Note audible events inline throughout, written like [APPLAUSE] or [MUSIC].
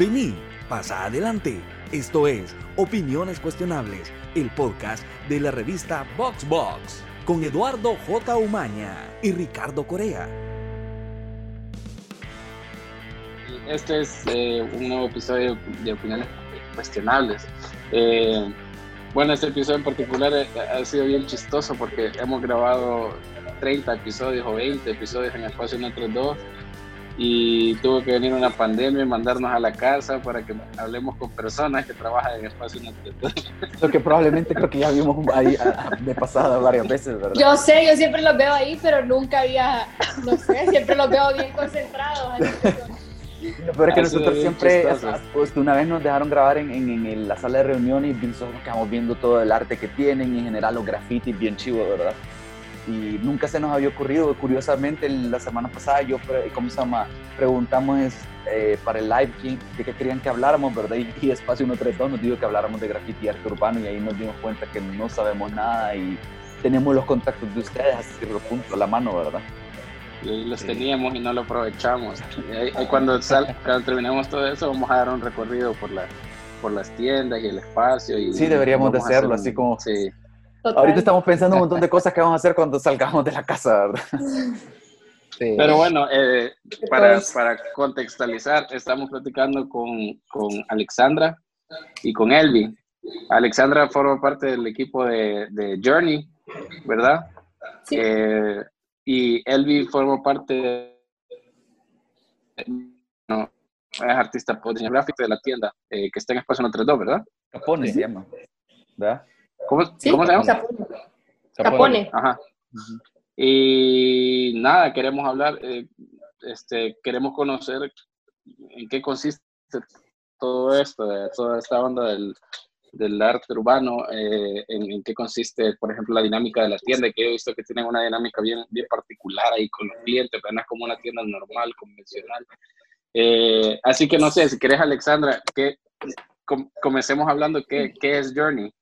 de mí. Pasa adelante. Esto es Opiniones Cuestionables, el podcast de la revista VoxBox, con Eduardo J. Umaña y Ricardo Corea. Este es eh, un nuevo episodio de Opiniones Cuestionables. Eh, bueno, este episodio en particular eh, ha sido bien chistoso porque hemos grabado 30 episodios o 20 episodios en Espacio 132 y tuvo que venir una pandemia y mandarnos a la casa para que hablemos con personas que trabajan en espacio Lo que probablemente creo que ya vimos ahí de pasada varias veces, ¿verdad? Yo sé, yo siempre los veo ahí, pero nunca había, no sé, siempre los veo bien concentrados. Lo peor es que nosotros siempre, pues, una vez nos dejaron grabar en, en, la sala de reunión y nosotros nos quedamos viendo todo el arte que tienen y en general los grafitis bien chivos, ¿verdad? Y nunca se nos había ocurrido. Curiosamente, la semana pasada yo, ¿cómo se llama? Preguntamos eh, para el live de qué querían que habláramos, ¿verdad? Y, Espacio 132 nos dijo que habláramos de graffiti y arte urbano y ahí nos dimos cuenta que no sabemos nada y tenemos los contactos de ustedes, que lo punto a la mano, ¿verdad? Y los teníamos y no lo aprovechamos. Y, cuando, sal, [LAUGHS] cuando terminemos todo eso, vamos a dar un recorrido por, la, por las tiendas y el espacio. Y sí, deberíamos de hacerlo, así como... Sí Ahorita estamos pensando un montón de [LAUGHS] cosas que vamos a hacer cuando salgamos de la casa, ¿verdad? Pero bueno, eh, para, para, contextualizar, estamos platicando con, con, Alexandra y con Elvi. Alexandra forma parte del equipo de, de Journey, ¿verdad? Sí. Eh, y Elvi forma parte de, no, es artista por diseño gráfico de la tienda eh, que está en Espacio 32, ¿verdad? Capone se llama, ¿verdad? ¿Cómo, se llama? Capone. Ajá. Y nada, queremos hablar, eh, este, queremos conocer en qué consiste todo esto, toda esta onda del, del arte urbano, eh, en, qué consiste, por ejemplo, la dinámica de la tienda, que he visto que tienen una dinámica bien, bien particular ahí con los clientes, pero no es como una tienda normal, convencional. Eh, así que no sé, si querés, Alexandra, que comencemos hablando qué, qué es Journey.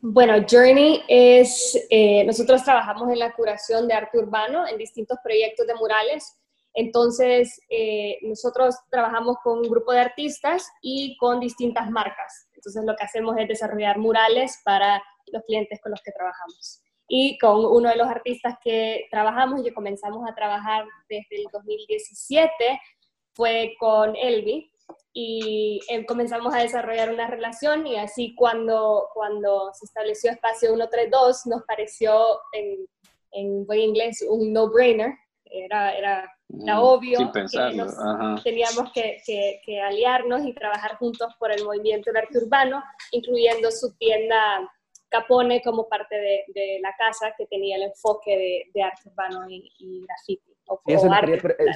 Bueno, Journey es, eh, nosotros trabajamos en la curación de arte urbano en distintos proyectos de murales. Entonces, eh, nosotros trabajamos con un grupo de artistas y con distintas marcas. Entonces, lo que hacemos es desarrollar murales para los clientes con los que trabajamos. Y con uno de los artistas que trabajamos y que comenzamos a trabajar desde el 2017 fue con Elvi y em, comenzamos a desarrollar una relación y así cuando, cuando se estableció Espacio 132 nos pareció en, en buen inglés un no-brainer, era, era, mm, obvio que teníamos que, que, aliarnos y trabajar juntos por el movimiento del arte urbano, incluyendo su tienda Capone como parte de, de la casa que tenía el enfoque de, de arte urbano y, y graffiti eso,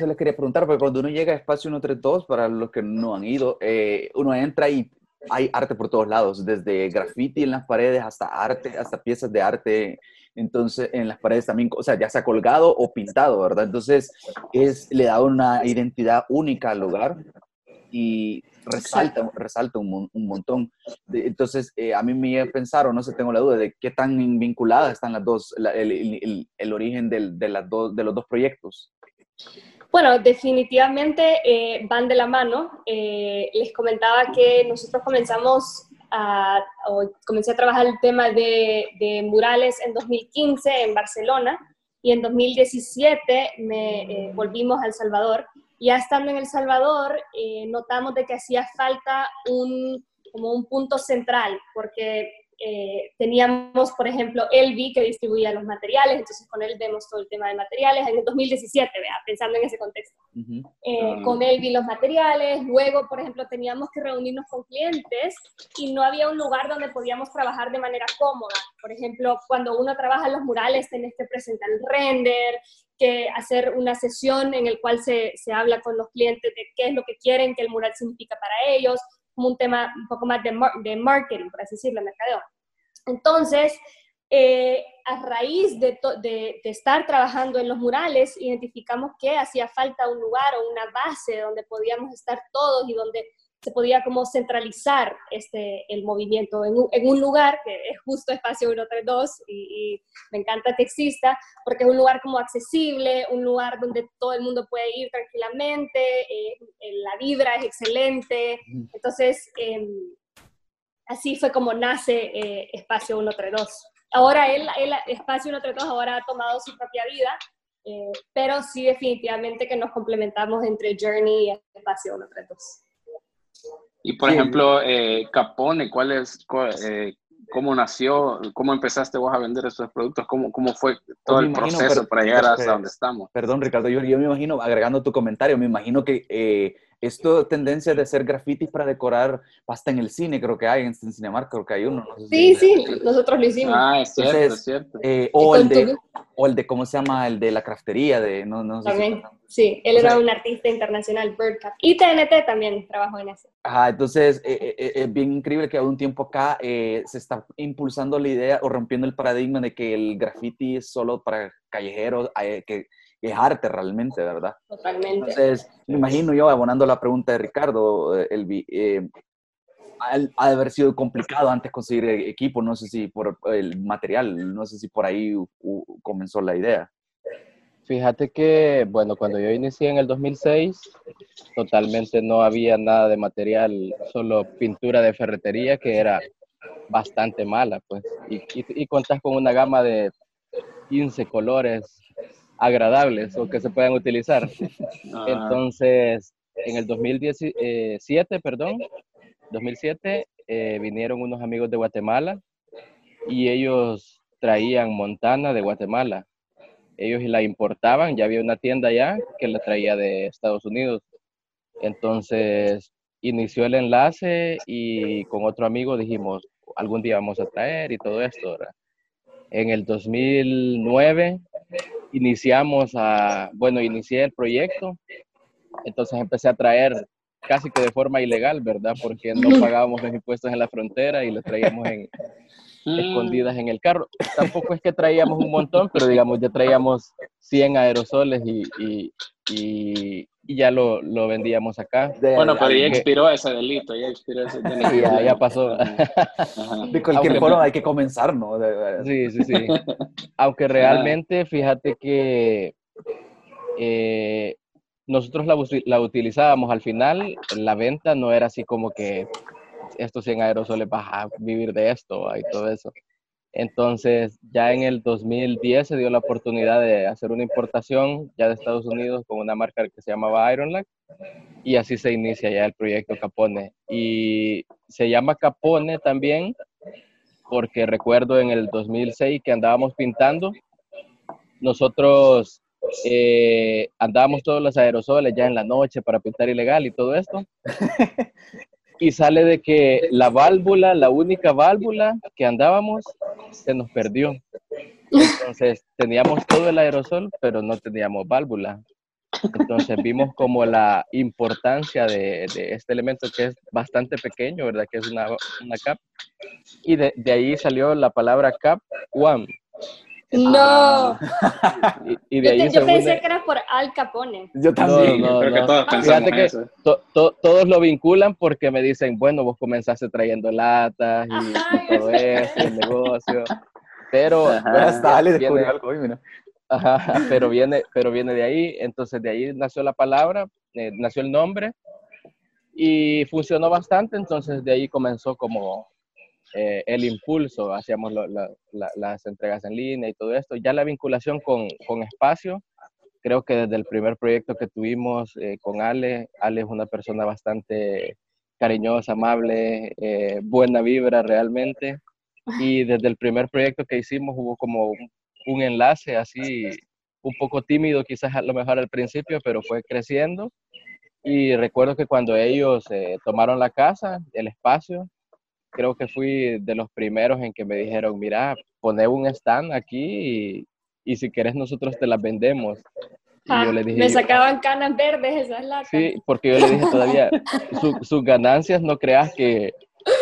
les quería, preguntar, porque cuando uno llega a Espacio 132, para los que no han ido, eh, uno entra y hay arte por todos lados, desde graffiti en las paredes hasta arte, hasta piezas de arte, entonces en las paredes también, o sea, ya sea colgado o pintado, ¿verdad? Entonces es, le da una identidad única al lugar y resalta, resalta un, un montón. Entonces, eh, a mí me pensaron, no sé, tengo la duda de qué tan vinculadas están las dos, el, el, el, origen del, de, las dos, de los dos proyectos. Bueno, definitivamente eh, van de la mano. Eh, les comentaba que nosotros comenzamos a, o comencé a trabajar el tema de, de, murales en 2015 en Barcelona y en 2017 me volvimos a El Salvador ya estando en El Salvador, eh, notamos de que hacía falta un, como un punto central, porque eh, teníamos, por ejemplo, Elvi que distribuía los materiales, entonces con él vemos todo el tema de materiales, en el 2017, vea, pensando en ese contexto. Eh, ah. Con Elvi los materiales, luego, por ejemplo, teníamos que reunirnos con clientes y no había un lugar donde podíamos trabajar de manera cómoda. Por ejemplo, cuando uno trabaja en los murales, tenés que presentar el render, hacer una sesión en el cual se, se habla con los clientes de qué es lo que quieren que el mural significa para ellos, como un tema un poco más de, de marketing, por así decirlo, mercadeo. Entonces, eh, a raíz de, de, estar trabajando en los murales, identificamos que hacía falta un lugar o una base donde podíamos estar todos y donde se podía como centralizar este, el movimiento en un, en un lugar, que es justo Espacio 132, y, y, me encanta que exista, porque es un lugar como accesible, un lugar donde todo el mundo puede ir tranquilamente, eh, la vibra es excelente, entonces eh, así fue como nace eh, Espacio 132. Ahora el, el Espacio 132 ahora ha tomado su propia vida, eh, pero sí definitivamente que nos complementamos entre Journey y Espacio 132. Y por ejemplo, eh, Capone, ¿cuál es, eh, cómo nació, cómo empezaste vos a vender esos productos, cómo, cómo fue todo el imagino, proceso pero, para llegar hasta donde estamos? Perdón, Ricardo, yo, yo, me imagino, agregando tu comentario, me imagino que eh, esto tendencia de hacer grafitis para decorar, hasta en el cine, creo que hay, en, Cinemark creo que hay uno. No sé sí, si sí, nosotros lo hicimos. Ah, es cierto, Entonces, es cierto. Eh, o, el de, o el de, ¿cómo se llama? El de la craftería, de, no, no También, sí, él o era sea, un artista internacional, Birdcap. Y TNT también trabajó en eso. Ajá, entonces, eh, eh, es bien increíble que a un tiempo acá eh, se está impulsando la idea o rompiendo el paradigma de que el graffiti es solo para callejeros, que es arte realmente, ¿verdad? Totalmente. Entonces, me imagino yo, abonando la pregunta de Ricardo, el, eh, ha de haber sido complicado antes conseguir equipo, no sé si por el material, no sé si por ahí comenzó la idea. Fíjate que, bueno, cuando yo inicié en el 2006, totalmente no había nada de material, solo pintura de ferretería que era bastante mala, pues, y, y, y contás con una gama de 15 colores agradables o que se puedan utilizar. [LAUGHS] Ah. Entonces, en el 2017, perdón, 2007, eh, vinieron unos amigos de Guatemala y ellos traían Montana de Guatemala. Ellos la importaban, ya había una tienda allá que la traía de Estados Unidos. Entonces, inició el enlace y con otro amigo dijimos, algún día vamos a traer y todo esto. ¿verdad? En el 2009 iniciamos a, bueno, inicié el proyecto, entonces empecé a traer casi que de forma ilegal, ¿verdad? Porque no [LAUGHS] pagábamos los impuestos en la frontera y los traíamos en, escondidas en el carro. Tampoco es que traíamos un montón, pero digamos, ya traíamos 100 aerosoles y, y, y, y ya lo, lo, vendíamos acá. Bueno, pero ya expiró ese delito, ya expiró ese [LAUGHS] delito. ya, ya pasó. De cualquier forma hay que comenzar, ¿no? Sí, sí, sí. [LAUGHS] Aunque realmente, fíjate que eh, nosotros la, la, utilizábamos al final, la venta no era así como que estos 100 aerosoles vas a vivir de esto y todo eso. Entonces, ya en el 2010 se dio la oportunidad de hacer una importación ya de Estados Unidos con una marca que se llamaba Ironlac y así se inicia ya el proyecto Capone. Y se llama Capone también porque recuerdo en el 2006 que andábamos pintando, nosotros eh, andábamos todos los aerosoles ya en la noche para pintar ilegal y todo esto. [LAUGHS] y sale de que la válvula, la única válvula que andábamos, se nos perdió. Entonces teníamos todo el aerosol, pero no teníamos válvula. Entonces vimos como la importancia de, este elemento que es bastante pequeño, ¿verdad? Que es una, una cap. Y de, de ahí salió la palabra cap one, no. Y, y de yo, ahí te, yo pensé une... que era por Al Capone. Yo también. No, no, Creo que todos pensamos Fíjate que eso. to, to, todos lo vinculan porque me dicen, bueno, vos comenzaste trayendo latas y, Ajá, y todo eso, el negocio. Pero hasta dale viene, descubrió algo hoy, mira. ajá, pero viene, pero viene de ahí. Entonces de ahí nació la palabra, eh, nació el nombre y funcionó bastante. Entonces de ahí comenzó como eh, el impulso, hacíamos las entregas en línea y todo esto. Ya la vinculación con, con espacio, creo que desde el primer proyecto que tuvimos eh, con Ale, Ale es una persona bastante cariñosa, amable, eh, buena vibra realmente. Y desde el primer proyecto que hicimos hubo como un, enlace así, un poco tímido quizás a lo mejor al principio, pero fue creciendo. Y recuerdo que cuando ellos tomaron la casa, el espacio, creo que fui de los primeros en que me dijeron, mira, poné un stand aquí y, y si quieres nosotros te las vendemos. Ah, yo le dije, me sacaban canas verdes esas latas. Sí, porque yo le dije todavía, [LAUGHS] su, sus ganancias no creas que,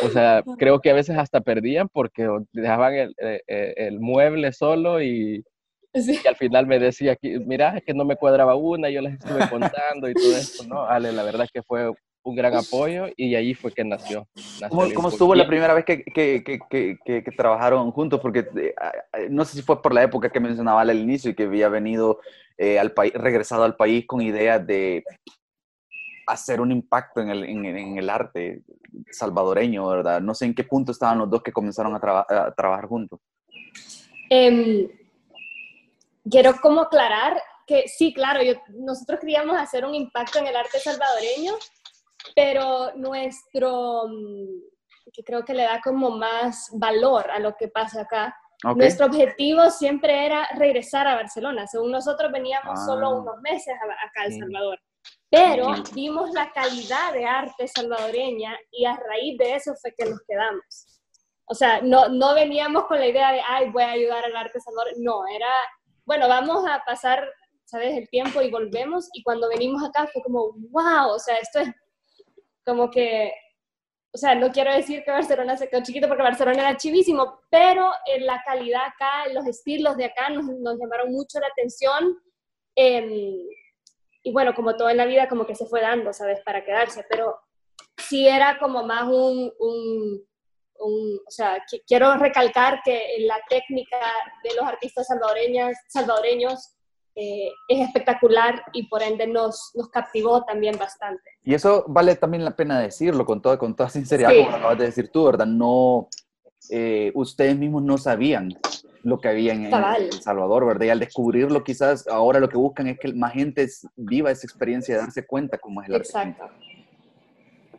o sea, creo que a veces hasta perdían porque dejaban el, el, el mueble solo y, sí. y, al final me decía, mira, es que no me cuadraba una, yo les estuve [LAUGHS] contando y todo esto, ¿no? Ale, la verdad es que fue un gran apoyo y ahí fue que nació. nació ¿Cómo, cómo estuvo la primera vez que, que, que, que, que- que trabajaron juntos? Porque eh, eh, no sé si fue por la época que mencionaba al inicio y que había venido eh, al país, regresado al país con ideas de hacer un impacto en el, en, en el arte salvadoreño, ¿verdad? No sé en qué punto estaban los dos que comenzaron a, traba- a trabajar juntos. Em, quiero como aclarar que sí, claro, yo- nosotros queríamos hacer un impacto en el arte salvadoreño, pero nuestro, mm, que creo que le da como más valor a lo que pasa acá, nuestro objetivo siempre era regresar a Barcelona. Según nosotros veníamos Ah. solo unos meses acá a El. Salvador, pero vimos la calidad de arte salvadoreña y a raíz de eso fue que nos quedamos. O sea, no, no veníamos con la idea de, ay, voy a ayudar al arte salvadoreño. No, era, bueno, vamos a pasar, ¿sabes?, el tiempo y volvemos. Y cuando venimos acá fue como, wow, o sea, esto es como que, o sea, no quiero decir que Barcelona se quedó chiquito porque Barcelona era chivísimo, pero en la calidad acá, los estilos de acá nos, nos llamaron mucho la atención. em, y bueno, como todo en la vida, como que se fue dando, ¿sabes?, para quedarse. Pero sí era como más un, un, un- o sea, qui- quiero recalcar que la técnica de los artistas salvadoreños, salvadoreños eh, es espectacular y por ende nos, nos captivó también bastante. Y eso vale también la pena decirlo con toda, con toda sinceridad, Sí. como lo acabas de decir tú, ¿verdad? No, eh, ustedes mismos no sabían lo que había en, Cabal. El Salvador, ¿verdad? Y al descubrirlo, quizás ahora lo que buscan es que más gente viva esa experiencia de darse cuenta cómo es el arte. Exacto.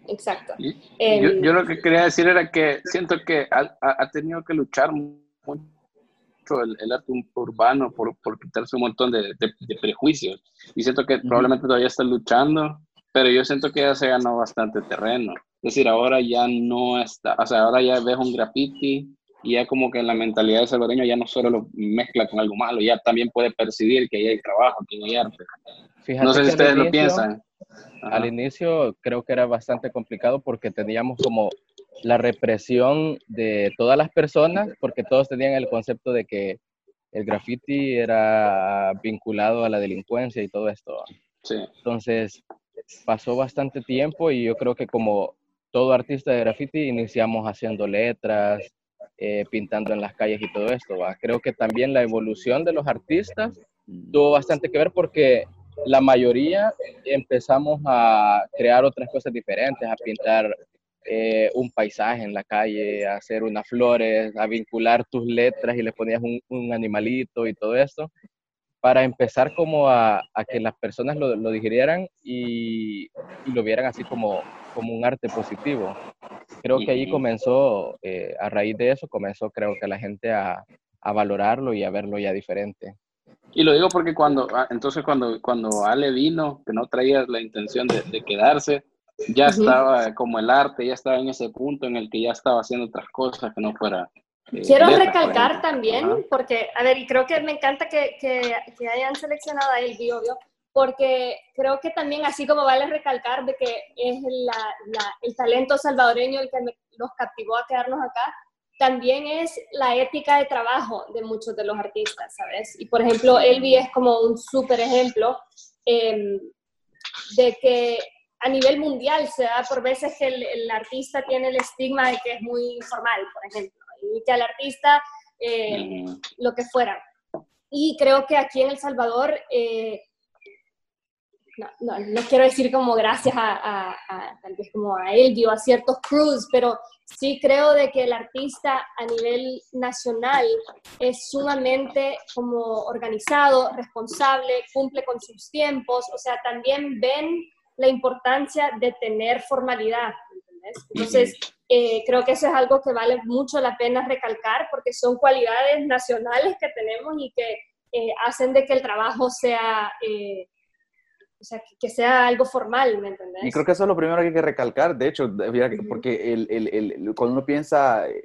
Exacto. Y- Em, yo, yo lo que quería decir era que siento que ha, ha- ha tenido que luchar mucho el, el arte urbano por, por quitarse un montón de, de- de prejuicios. Y siento que Ujú. probablemente todavía está luchando, pero yo siento que ya se ganó bastante terreno. Es decir, ahora ya no está, o sea, ahora ya ves un graffiti y ya como que la mentalidad del salvadoreño ya no solo lo mezcla con algo malo, ya también puede percibir que ahí hay trabajo, que hay arte. Fíjate No sé si ustedes lo inicio- piensan. Ajá. Al inicio creo que era bastante complicado porque teníamos como la represión de todas las personas, porque todos tenían el concepto de que el graffiti era vinculado a la delincuencia y todo esto. Sí. Entonces pasó bastante tiempo y yo creo que como todo artista de graffiti iniciamos haciendo letras, eh, pintando en las calles y todo esto. ¿va? Creo que también la evolución de los artistas tuvo bastante que ver porque la mayoría empezamos a crear otras cosas diferentes, a pintar eh, un paisaje en la calle, a hacer unas flores, a vincular tus letras y le ponías un, un animalito y todo esto, para empezar como a, a que las personas lo, lo digirieran y, y lo vieran así como, como un arte positivo. Creo que ahí comenzó, eh, a raíz de eso, comenzó creo que la gente a, a valorarlo y a verlo ya diferente. Y lo digo porque cuando, ah, entonces cuando, cuando Ale vino, que no traía la intención de, de quedarse, ya estaba como el arte, ya estaba en ese punto en el que ya estaba haciendo otras cosas que no fuera. eh, Quiero letras, recalcar también, Ajá. porque, a ver, y creo que me encanta que, que, que hayan seleccionado a Elvi, obvio, porque creo que también, así como vale recalcar de que es la- la- el talento salvadoreño el que me- nos captivó a quedarnos acá, también es la ética de trabajo de muchos de los artistas, ¿sabes? Y por ejemplo, Elvi es como un súper ejemplo em, de que a nivel mundial se da por veces que el, el artista tiene el estigma de que es muy informal, por ejemplo, y que al artista eh, lo que fuera. Y creo que aquí en El Salvador, eh, no, no, no quiero decir como gracias a, a- a- tal vez como a Elvi o a ciertos crews, pero sí creo de que el artista a nivel nacional es sumamente como organizado, responsable, cumple con sus tiempos, o sea, también ven la importancia de tener formalidad, ¿entendés? Entonces, eh, creo que eso es algo que vale mucho la pena recalcar porque son cualidades nacionales que tenemos y que eh, hacen de que el trabajo sea, eh, o sea, que, sea algo formal, ¿me entendés? Y creo que eso es lo primero que hay que recalcar, de hecho, porque el, el- el- cuando uno piensa, eh,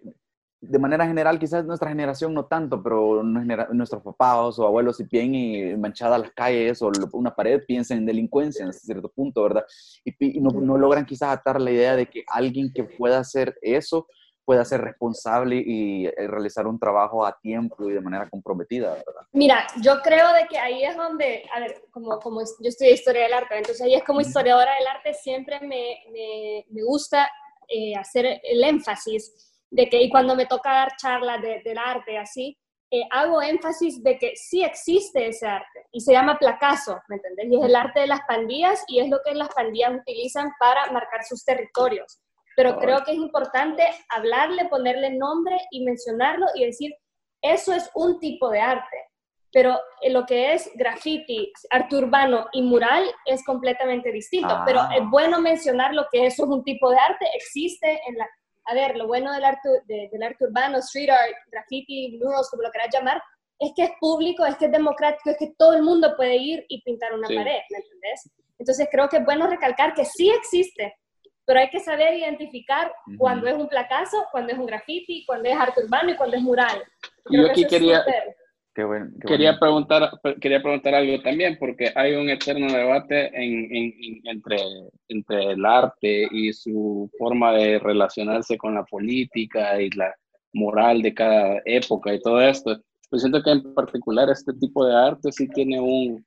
de manera general, quizás nuestra generación no tanto, pero nuestros papás o abuelos, si ven y manchadas las calles o una pared, piensan en delincuencia en cierto punto, ¿verdad? Y, pi- y no, no logran quizás atar la idea de que alguien que pueda hacer eso pueda ser responsable y eh, realizar un trabajo a tiempo y de manera comprometida, ¿verdad? Mira, yo creo de que ahí es donde, a ver, como, como yo estudié historia del arte, entonces ahí es como historiadora del arte siempre me, me, me gusta eh, hacer el énfasis de que, y cuando me toca dar charlas de, del arte así, eh, hago énfasis de que sí existe ese arte y se llama placazo, ¿me entendés? Y es el arte de las pandillas y es lo que las pandillas utilizan para marcar sus territorios. Pero creo que es importante hablarle, ponerle nombre y mencionarlo y decir, eso es un tipo de arte. Pero en lo que es graffiti, arte urbano y mural es completamente distinto. Pero es ah. bueno mencionar lo que eso es un tipo de arte, existe en la, a ver, lo bueno del arte, del arte urbano, street art, graffiti, murals, como lo quieras llamar, es que es público, es que es democrático, es que todo el mundo puede ir y pintar una pared, ¿me entendés? Entonces creo que es bueno recalcar que sí existe, pero hay que saber identificar cuando es un placazo, cuando es un graffiti, cuando es arte urbano y cuando es mural. Yo aquí quería, quería, preguntar, quería preguntar algo también, porque hay un eterno debate entre, entre el arte y su forma de relacionarse con la política y la moral de cada época y todo esto. Yo siento que en particular este tipo de arte sí tiene un,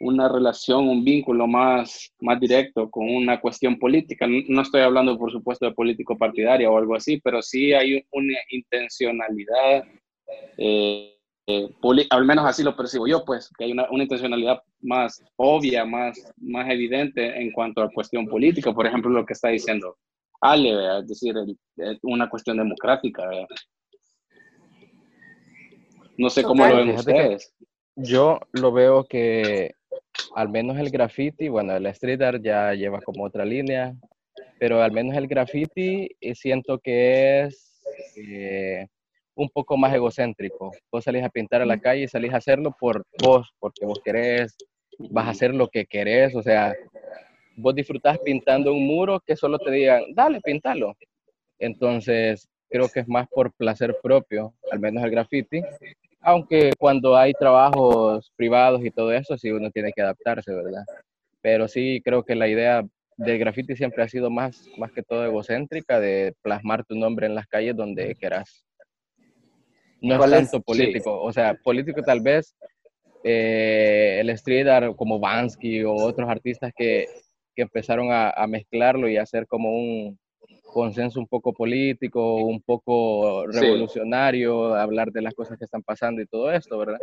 una relación, un vínculo más, más directo con una cuestión política. No estoy hablando, por supuesto, de político partidaria o algo así, pero sí hay una intencionalidad eh, eh, al menos así lo percibo yo, pues, que hay una, una, intencionalidad más obvia, más, más evidente en cuanto a cuestión política, por ejemplo, lo que está diciendo Ale, es decir, una cuestión democrática. No sé cómo lo ven ustedes. Yo lo veo que al menos el graffiti, bueno, el street art ya lleva como otra línea, pero al menos el graffiti eh, siento que es... Eh, un poco más egocéntrico. Vos salís a pintar a la calle y salís a hacerlo por vos, porque vos querés, vas a hacer lo que querés, o sea, vos disfrutás pintando un muro que solo te digan, dale, pintalo. Entonces, creo que es más por placer propio, al menos el graffiti, aunque cuando hay trabajos privados y todo eso, sí uno tiene que adaptarse, ¿verdad? Pero sí creo que la idea del graffiti siempre ha sido más, más que todo egocéntrica, de plasmar tu nombre en las calles donde quieras no es tanto político. O sea, político tal vez eh, el street art como Bansky o otros artistas que, que empezaron a, a, mezclarlo y hacer como un consenso un poco político, un poco revolucionario, hablar de las cosas que están pasando y todo esto, ¿verdad?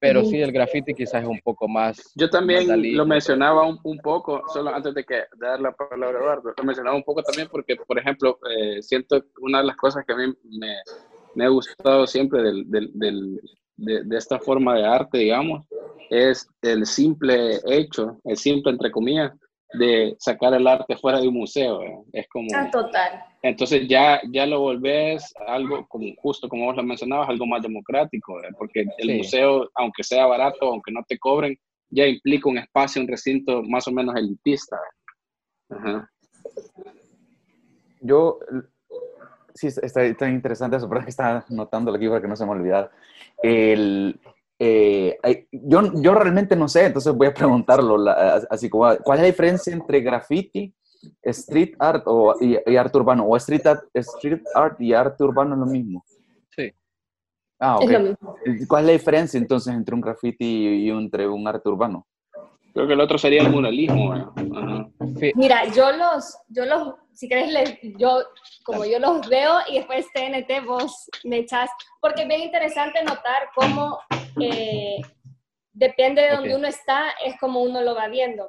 Pero sí, el graffiti quizás es un poco más... Yo también lo mencionaba un, un, poco, solo antes de, que, de dar la palabra a Eduardo, lo mencionaba un poco también porque, por ejemplo, eh, siento una de las cosas que a mí me, me ha gustado siempre del, del, del, de, de, esta forma de arte, digamos, es el simple hecho, el simple entre comillas, de sacar el arte fuera de un museo. Es como... Ah, total. Entonces ya, ya lo volvés algo, como, justo como vos lo mencionabas, algo más democrático, porque el museo, aunque sea barato, aunque no te cobren, ya implica un espacio, un recinto más o menos elitista. Ajá. Yo sí, está, interesante eso, [LAUGHS] pero que está notándolo aquí para que no se me olvide. El, eh, yo, yo realmente no sé, entonces voy a preguntarlo, así como, ¿cuál es la diferencia entre graffiti, street art o, y, arte urbano? ¿O street art, street art y arte urbano es lo mismo? Sí. Ah, ok. ¿Cuál es la diferencia entonces entre un graffiti y entre un arte urbano? Creo que el otro sería el muralismo. Mira, yo los, yo los, si querés, yo, como yo los veo y después TNT vos me echás, porque es bien interesante notar cómo eh, depende de donde uno está, es como uno lo va viendo.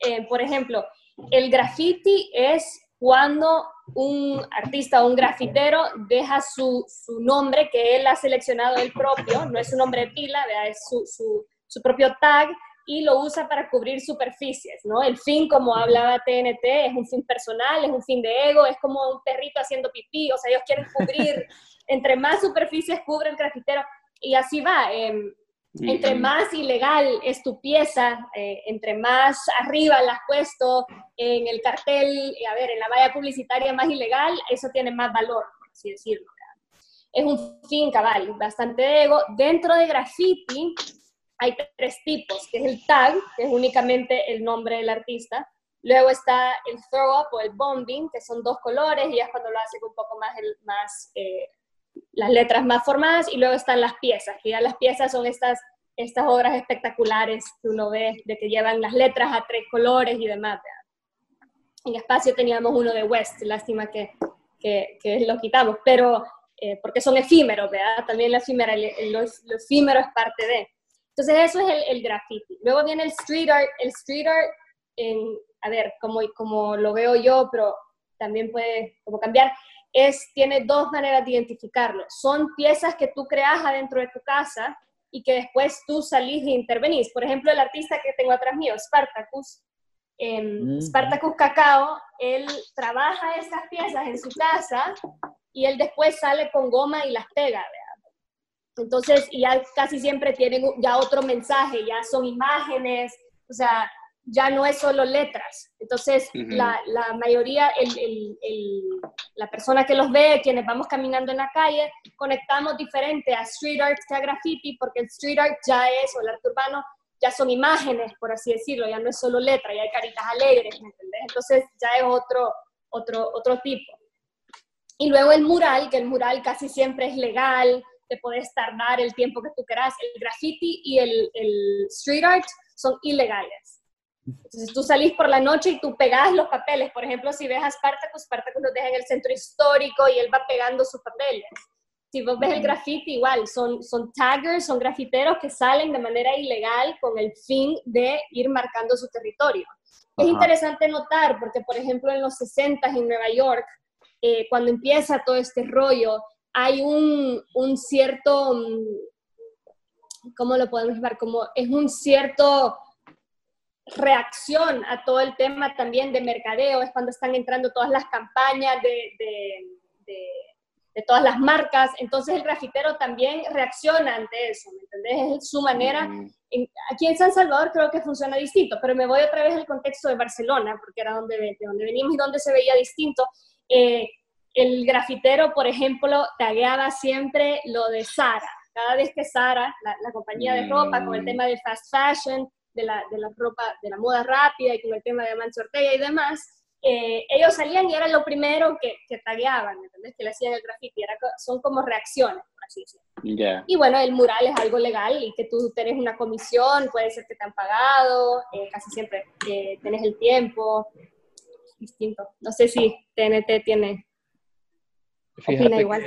Eh, por ejemplo, el graffiti es cuando un artista o un grafitero deja su, su, nombre que él ha seleccionado él propio, no es su nombre de pila, es su, su, su propio tag, y lo usa para cubrir superficies, ¿no? El fin, como hablaba TNT, es un fin personal, es un fin de ego, es como un perrito haciendo pipí, o sea, ellos quieren cubrir, [LAUGHS] entre más superficies cubre el grafitero, y así va. Em, entre más ilegal es tu pieza, eh, entre más arriba la has puesto en el cartel, a ver, en la valla publicitaria más ilegal, eso tiene más valor, por así decirlo. Es un fin cabal, bastante ego. Dentro de graffiti, hay tres tipos, que es el tag, que es únicamente el nombre del artista, Luego está el throw up o el bombing, que son dos colores, y es cuando lo hace un poco más, el, más eh, las letras más formadas, y luego están las piezas, que ya las piezas son estas, estas obras espectaculares que uno ve, de que llevan las letras a tres colores y demás. En espacio teníamos uno de West, lástima que, que, que lo quitamos, pero eh, porque son efímeros, ¿verdad? También la efímera, lo, efímero es parte de. Entonces eso es el, el, graffiti. Luego viene el street art. El street art, en, a ver, como, como lo veo yo, pero también puede como cambiar, es, tiene dos maneras de identificarlo. Son piezas que tú creas adentro de tu casa y que después tú salís e intervenís. Por ejemplo, el artista que tengo atrás mío, Spartacus, en Spartacus Cacao, él trabaja esas piezas en su casa y él después sale con goma y las pega, ¿verdad? Entonces, ya casi siempre tienen ya otro mensaje, ya son imágenes, o sea, ya no es solo letras. Entonces, la, la, mayoría, el, el, la persona que los ve, quienes vamos caminando en la calle, conectamos diferente a street art que a graffiti, porque el street art ya es, o el arte urbano, ya son imágenes, por así decirlo, ya no es solo letra, ya hay caritas alegres, ¿me entendés? Entonces, ya es otro, otro, otro tipo. Y luego el mural, que el mural casi siempre es legal, te puedes tardar el tiempo que tú quieras. El graffiti y el, el street art son ilegales. Entonces tú salís por la noche y tú pegas los papeles. Por ejemplo, si ves a Spartacus, Spartacus los deja en el centro histórico y él va pegando sus papeles. Si vos ves el graffiti, igual, son, son taggers, son grafiteros que salen de manera ilegal con el fin de ir marcando su territorio. Es interesante notar porque, por ejemplo, en los 60 en Nueva York, eh, cuando empieza todo este rollo, hay un, un cierto, mm, ¿cómo lo podemos llamar? Como es un cierto reacción a todo el tema también de mercadeo, es cuando están entrando todas las campañas de, de, de, todas las marcas, entonces el grafitero también reacciona ante eso, ¿me entendés? Es su manera. Mm. aquí en San Salvador creo que funciona distinto, pero me voy otra vez al contexto de Barcelona, porque era donde, de donde venimos y donde se veía distinto. Eh, el grafitero, por ejemplo, tagueaba siempre lo de Sara. Cada vez que Sara, la, compañía de ropa, con el mm. tema de fast fashion, de la, de la, ropa, de la moda rápida y con el tema de Manso Ortega y demás, eh, ellos salían y era lo primero que, que tagueaban, ¿entendés? Que le hacían el graffiti. son como reacciones, por así decirlo. Y bueno, el mural es algo legal y que tú tenés una comisión, puede ser que te han pagado, eh, casi siempre eh, tenés el tiempo, distinto. No sé si TNT tiene Fíjate igual.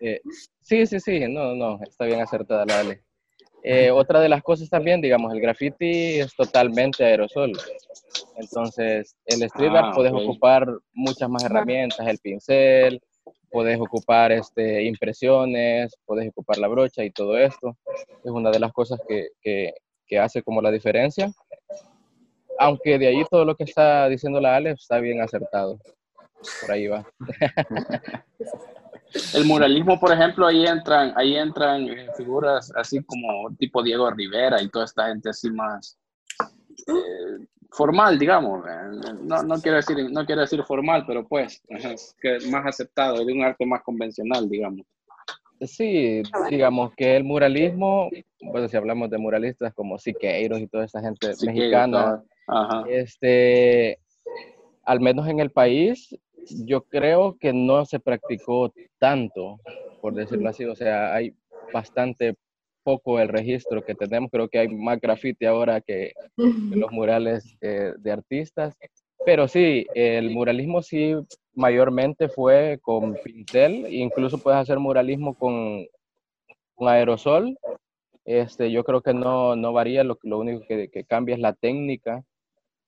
Eh, sí, sí, sí, no, no, está bien acertada la Ale. Eh, otra de las cosas también, digamos, el graffiti es totalmente aerosol. Entonces, el street art ah, puedes ocupar muchas más herramientas, el pincel, puedes ocupar este, impresiones, puedes ocupar la brocha y todo esto. Es una de las cosas que, que, que hace como la diferencia. Aunque de ahí todo lo que está diciendo la Ale está bien acertado. Por ahí va. [LAUGHS] El muralismo, por ejemplo, ahí entran, ahí entran eh, figuras así como tipo Diego Rivera y toda esta gente así más eh, formal, digamos. Eh, no, no, quiero decir, no quiero decir formal, pero pues que más aceptado, de un arte más convencional, digamos. Sí, digamos que el muralismo, bueno, si hablamos de muralistas como Siqueiros y toda esa gente mexicana, este, al menos en el país, yo creo que no se practicó tanto, por decirlo así. O sea, hay bastante poco el registro que tenemos. Creo que hay más graffiti ahora que, los murales eh, de artistas. Pero sí, el muralismo sí mayormente fue con pincel. Incluso puedes hacer muralismo con, aerosol. Este, yo creo que no, no varía, lo, lo único que, que, cambia es la técnica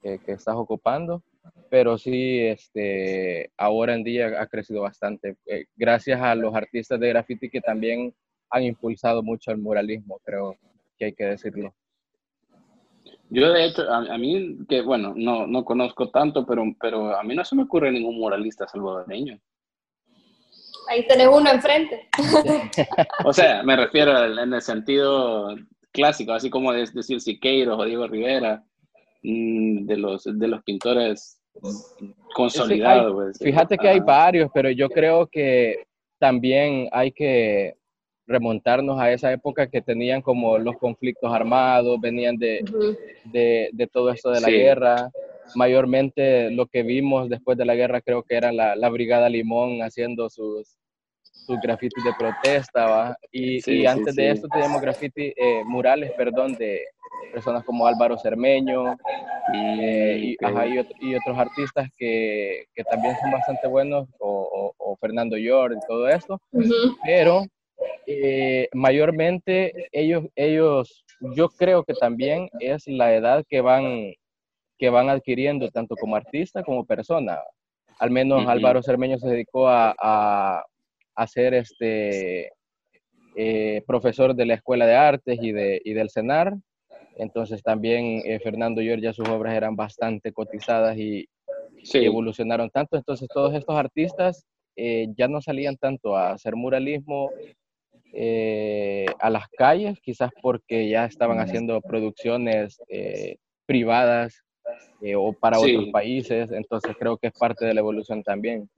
que estás ocupando pero sí, este, ahora en día ha crecido bastante, eh, gracias a los artistas de graffiti que también han impulsado mucho el muralismo, creo que hay que decirlo. Yo de hecho, a, mí, que bueno, no, no conozco tanto, pero, pero a mí no se me ocurre ningún muralista salvadoreño. Ahí tenés uno enfrente. [LAUGHS] o sea, me refiero en el sentido clásico, así como decir Siqueiros o Diego Rivera, de los, de los pintores consolidados. Pues, fíjate que hay varios, pero yo creo que también hay que remontarnos a esa época que tenían como los conflictos armados, venían de, de, todo esto de la guerra. mayormente lo que vimos después de la guerra creo que era la, la Brigada Limón haciendo sus, sus grafitis de protesta, ¿va? Y, antes de esto teníamos graffiti, eh, murales, perdón, de personas como Álvaro Cermeño eh, y, otros artistas que, que, también son bastante buenos, o, o, Fernando York y todo esto, pero eh, mayormente ellos, ellos, yo creo que también es la edad que van, que van adquiriendo tanto como artista como persona. Al menos Álvaro Cermeño se dedicó a, a, a ser este, eh, profesor de la Escuela de Artes y, de, y del CENAR. Entonces también eh, Fernando ya sus obras eran bastante cotizadas y, evolucionaron tanto. Entonces todos estos artistas eh, ya no salían tanto a hacer muralismo eh, a las calles, quizás porque ya estaban haciendo producciones privadas o para otros países. Entonces creo que es parte de la evolución también.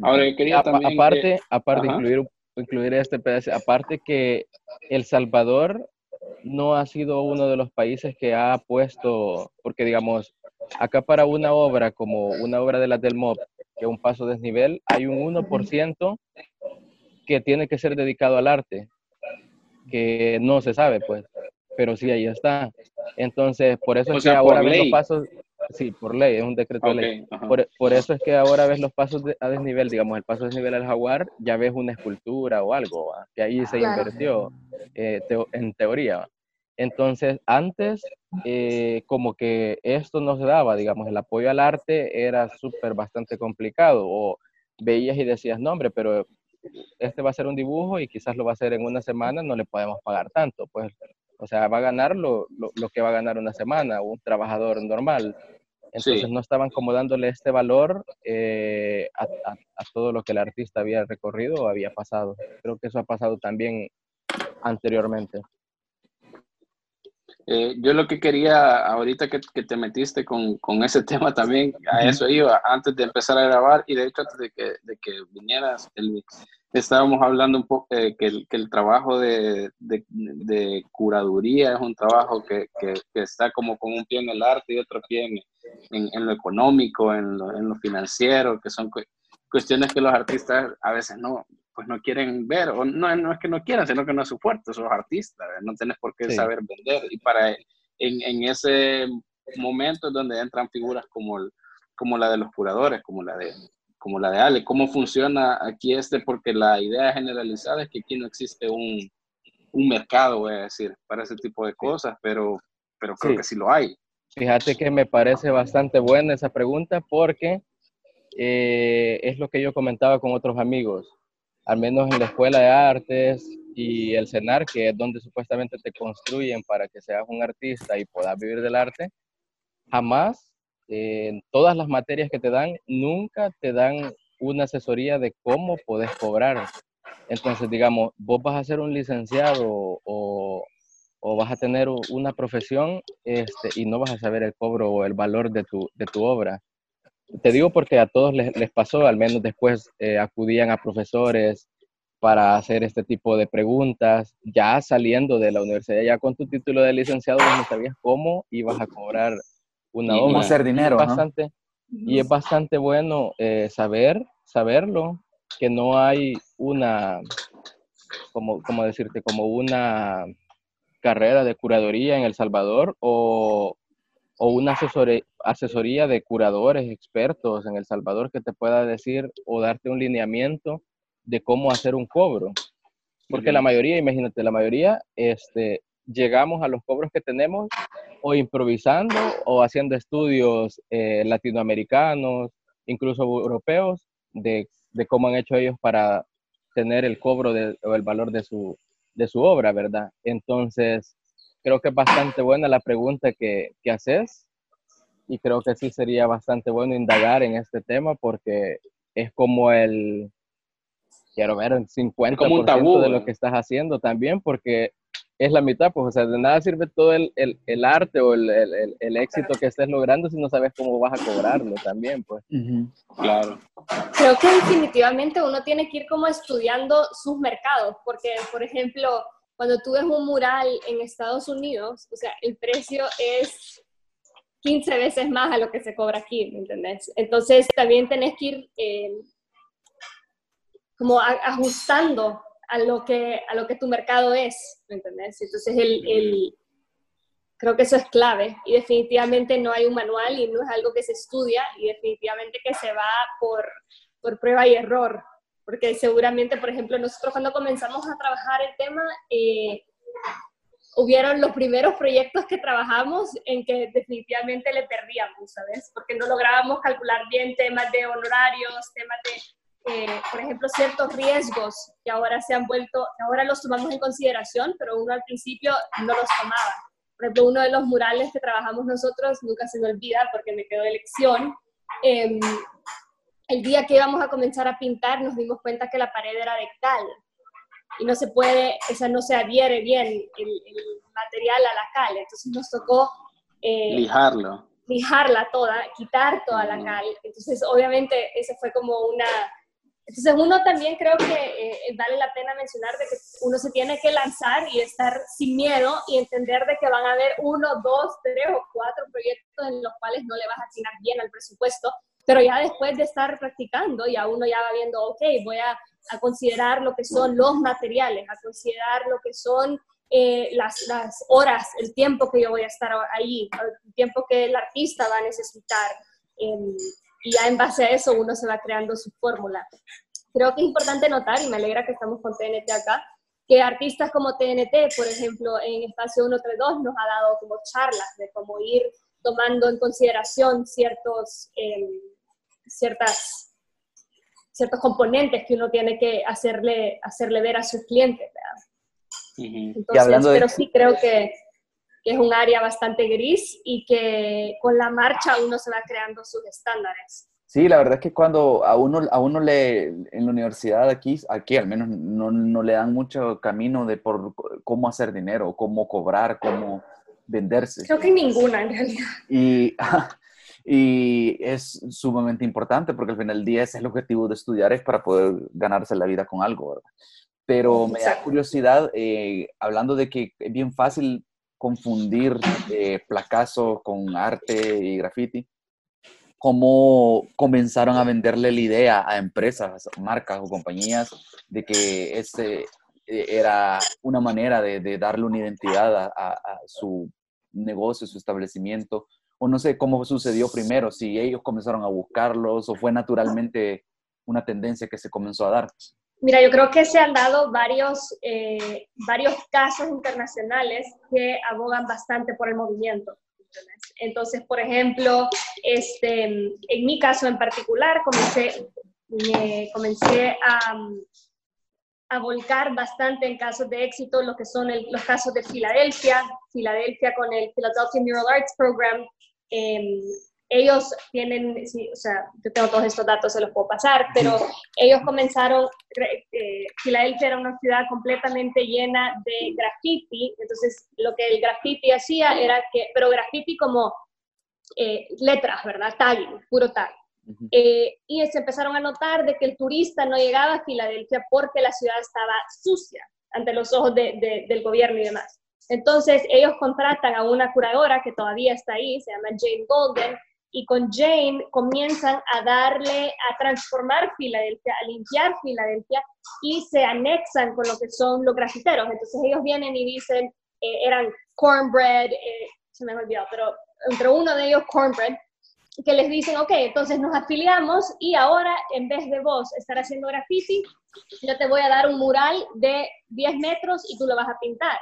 Ahora, quería también... Aparte, aparte incluir, incluir este pedazo, aparte que El Salvador no ha sido uno de los países que ha puesto, porque digamos, acá para una obra como una obra de la del MOB, que es un paso desnivel, hay un 1% que tiene que ser dedicado al arte, que no se sabe, pues, pero sí ahí está. Entonces, por eso es que ahora los pasos, Sí, por ley, es un decreto de ley. Por, eso es que ahora ves los pasos a desnivel, digamos, el paso a desnivel al jaguar, ya ves una escultura o algo, que ahí se invirtió eh, en teoría. Entonces, antes, eh, como que esto no se daba, digamos, el apoyo al arte era súper bastante complicado, o veías y decías, no, hombre, pero este va a ser un dibujo y quizás lo va a hacer en una semana, no le podemos pagar tanto, pues, o sea, va a ganar lo, lo que va a ganar una semana, un trabajador normal. Entonces no estaban como dándole este valor eh, a, todo lo que el artista había recorrido o había pasado. Creo que eso ha pasado también anteriormente. Eh, yo lo que quería, ahorita que, te metiste con, ese [LAUGHS] tema también, a eso iba, antes de empezar a grabar y de hecho antes de que, de que vinieras, el, estábamos hablando un poco eh, que, el, que, el, trabajo de, de, curaduría es un trabajo que, que, está como con un pie en el arte y otro pie en, en, lo económico, en lo, en lo, financiero, que son cuestiones que los artistas a veces no, pues no quieren ver, o no, no es que no quieran, sino que no es su fuerte, son los artistas, no tienes por qué saber vender. Y para en, en ese momento es donde entran figuras como, como la de los curadores, como la de como la de Ale. ¿Cómo funciona aquí este? Porque la idea generalizada es que aquí no existe un, un mercado, voy a decir, para ese tipo de cosas, pero, pero creo que sí lo hay. Fíjate que me parece bastante buena esa pregunta porque eh, es lo que yo comentaba con otros amigos, al menos en la escuela de artes y el CENAR, que es donde supuestamente te construyen para que seas un artista y puedas vivir del arte, jamás en todas las materias que te dan, nunca te dan una asesoría de cómo puedes cobrar. Entonces, digamos, vos vas a ser un licenciado o, vas a tener una profesión este, y no vas a saber el cobro o el valor de tu, de tu obra. Te digo porque a todos les, pasó, al menos después eh, acudían a profesores para hacer este tipo de preguntas, ya saliendo de la universidad, ya con tu título de licenciado, no sabías cómo ibas a cobrar una y, obra. hacer dinero. Y es bastante, y es bastante bueno eh, saber, saberlo, que no hay una, como, como decirte, como una carrera de curaduría en El Salvador o, o una asesoría, asesoría de curadores expertos en El Salvador que te pueda decir o darte un lineamiento de cómo hacer un cobro. Porque la mayoría, imagínate, la mayoría este, llegamos a los cobros que tenemos o improvisando o haciendo estudios eh, latinoamericanos, incluso europeos, de, de, cómo han hecho ellos para tener el cobro de, o el valor de su, de su obra, ¿verdad? Entonces, creo que es bastante buena la pregunta que, que haces y creo que sí sería bastante bueno indagar en este tema porque es como el, quiero ver, el 50% de lo que estás haciendo también, porque es la mitad, pues, o sea, de nada sirve todo el, el, arte o el, el, éxito que estés logrando si no sabes cómo vas a cobrarlo también, pues. Claro. Creo que definitivamente uno tiene que ir como estudiando sus mercados, porque, por ejemplo, cuando tú ves un mural en Estados Unidos, o sea, el precio es 15 veces más a lo que se cobra aquí, ¿me entendés? Entonces también tenés que ir eh, como ajustando a lo, que, a lo que tu mercado es, ¿me entendés? Entonces el, el, creo que eso es clave y definitivamente no hay un manual y no es algo que se estudia y definitivamente que se va por, por prueba y error, porque seguramente, por ejemplo, nosotros cuando comenzamos a trabajar el tema, eh, hubieron los primeros proyectos que trabajamos en que definitivamente le perdíamos, ¿sabes? Porque no lográbamos calcular bien temas de honorarios, temas de, eh, por ejemplo, ciertos riesgos que ahora se han vuelto, ahora los tomamos en consideración, pero uno al principio no los tomaba. Por ejemplo, uno de los murales que trabajamos nosotros, nunca se me olvida porque me quedó de lección, eh, el día que íbamos a comenzar a pintar nos dimos cuenta que la pared era de cal y no se puede, o sea, no se adhiere bien el, material a la cal. Entonces nos tocó... Eh, lijarlo. Lijarla toda, quitar toda la cal. Entonces, obviamente, ese fue como una... Entonces, uno también creo que eh, vale la pena mencionar de que uno se tiene que lanzar y estar sin miedo y entender de que van a haber uno, dos, tres o cuatro proyectos en los cuales no le vas a asignar bien al presupuesto, pero ya después de estar practicando, ya uno ya va viendo, ok, voy a a considerar lo que son los materiales, a considerar lo que son eh, las, las, horas, el tiempo que yo voy a estar ahí, el tiempo que el artista va a necesitar. Em, y ya en base a eso uno se va creando su fórmula. Creo que es importante notar, y me alegra que estamos con TNT acá, que artistas como TNT, por ejemplo, en Espacio 132 nos ha dado como charlas de cómo ir tomando en consideración ciertos, em, ciertas ciertos componentes que uno tiene que hacerle, hacerle ver a sus clientes. Entonces, pero sí creo que, que, es un área bastante gris y que con la marcha uno se va creando sus estándares. Sí, la verdad es que cuando a uno, a uno le, en la universidad aquí, aquí al menos no, no le dan mucho camino de por cómo hacer dinero, cómo cobrar, cómo venderse. Creo que ninguna en realidad. Y [LAUGHS] Y es sumamente importante porque al final del día ese es el objetivo de estudiar, es para poder ganarse la vida con algo, ¿verdad? Pero me da curiosidad, eh, hablando de que es bien fácil confundir eh, placazo con arte y graffiti, ¿cómo comenzaron a venderle la idea a empresas, marcas o compañías de que ese eh, era una manera de, darle una identidad a, a su negocio, su establecimiento? o no sé cómo sucedió primero, si ellos comenzaron a buscarlos o fue naturalmente una tendencia que se comenzó a dar. Mira, yo creo que se han dado varios, eh, varios casos internacionales que abogan bastante por el movimiento. Entonces, por ejemplo, este, en mi caso en particular, comencé, comencé a, a, volcar bastante en casos de éxito lo que son los casos de Filadelfia, Filadelfia con el Philadelphia Mural Arts Program, Em, ellos tienen, o sea, yo tengo todos estos datos, se los puedo pasar, pero ellos comenzaron, eh, Filadelfia era una ciudad completamente llena de graffiti, entonces lo que el graffiti hacía era que, pero graffiti como eh, letras, ¿verdad? Tagging, puro tag. Eh, y se empezaron a notar de que el turista no llegaba a Filadelfia porque la ciudad estaba sucia ante los ojos del gobierno y demás. Entonces ellos contratan a una curadora que todavía está ahí, se llama Jane Golden, y con Jane comienzan a darle, a transformar Filadelfia, a limpiar Filadelfia y se anexan con lo que son los grafiteros. Entonces ellos vienen y dicen, eh, eran cornbread, eh, se me ha olvidado, pero entre uno de ellos cornbread, que les dicen, ok, entonces nos afiliamos y ahora en vez de vos estar haciendo graffiti, yo te voy a dar un mural de 10 metros y tú lo vas a pintar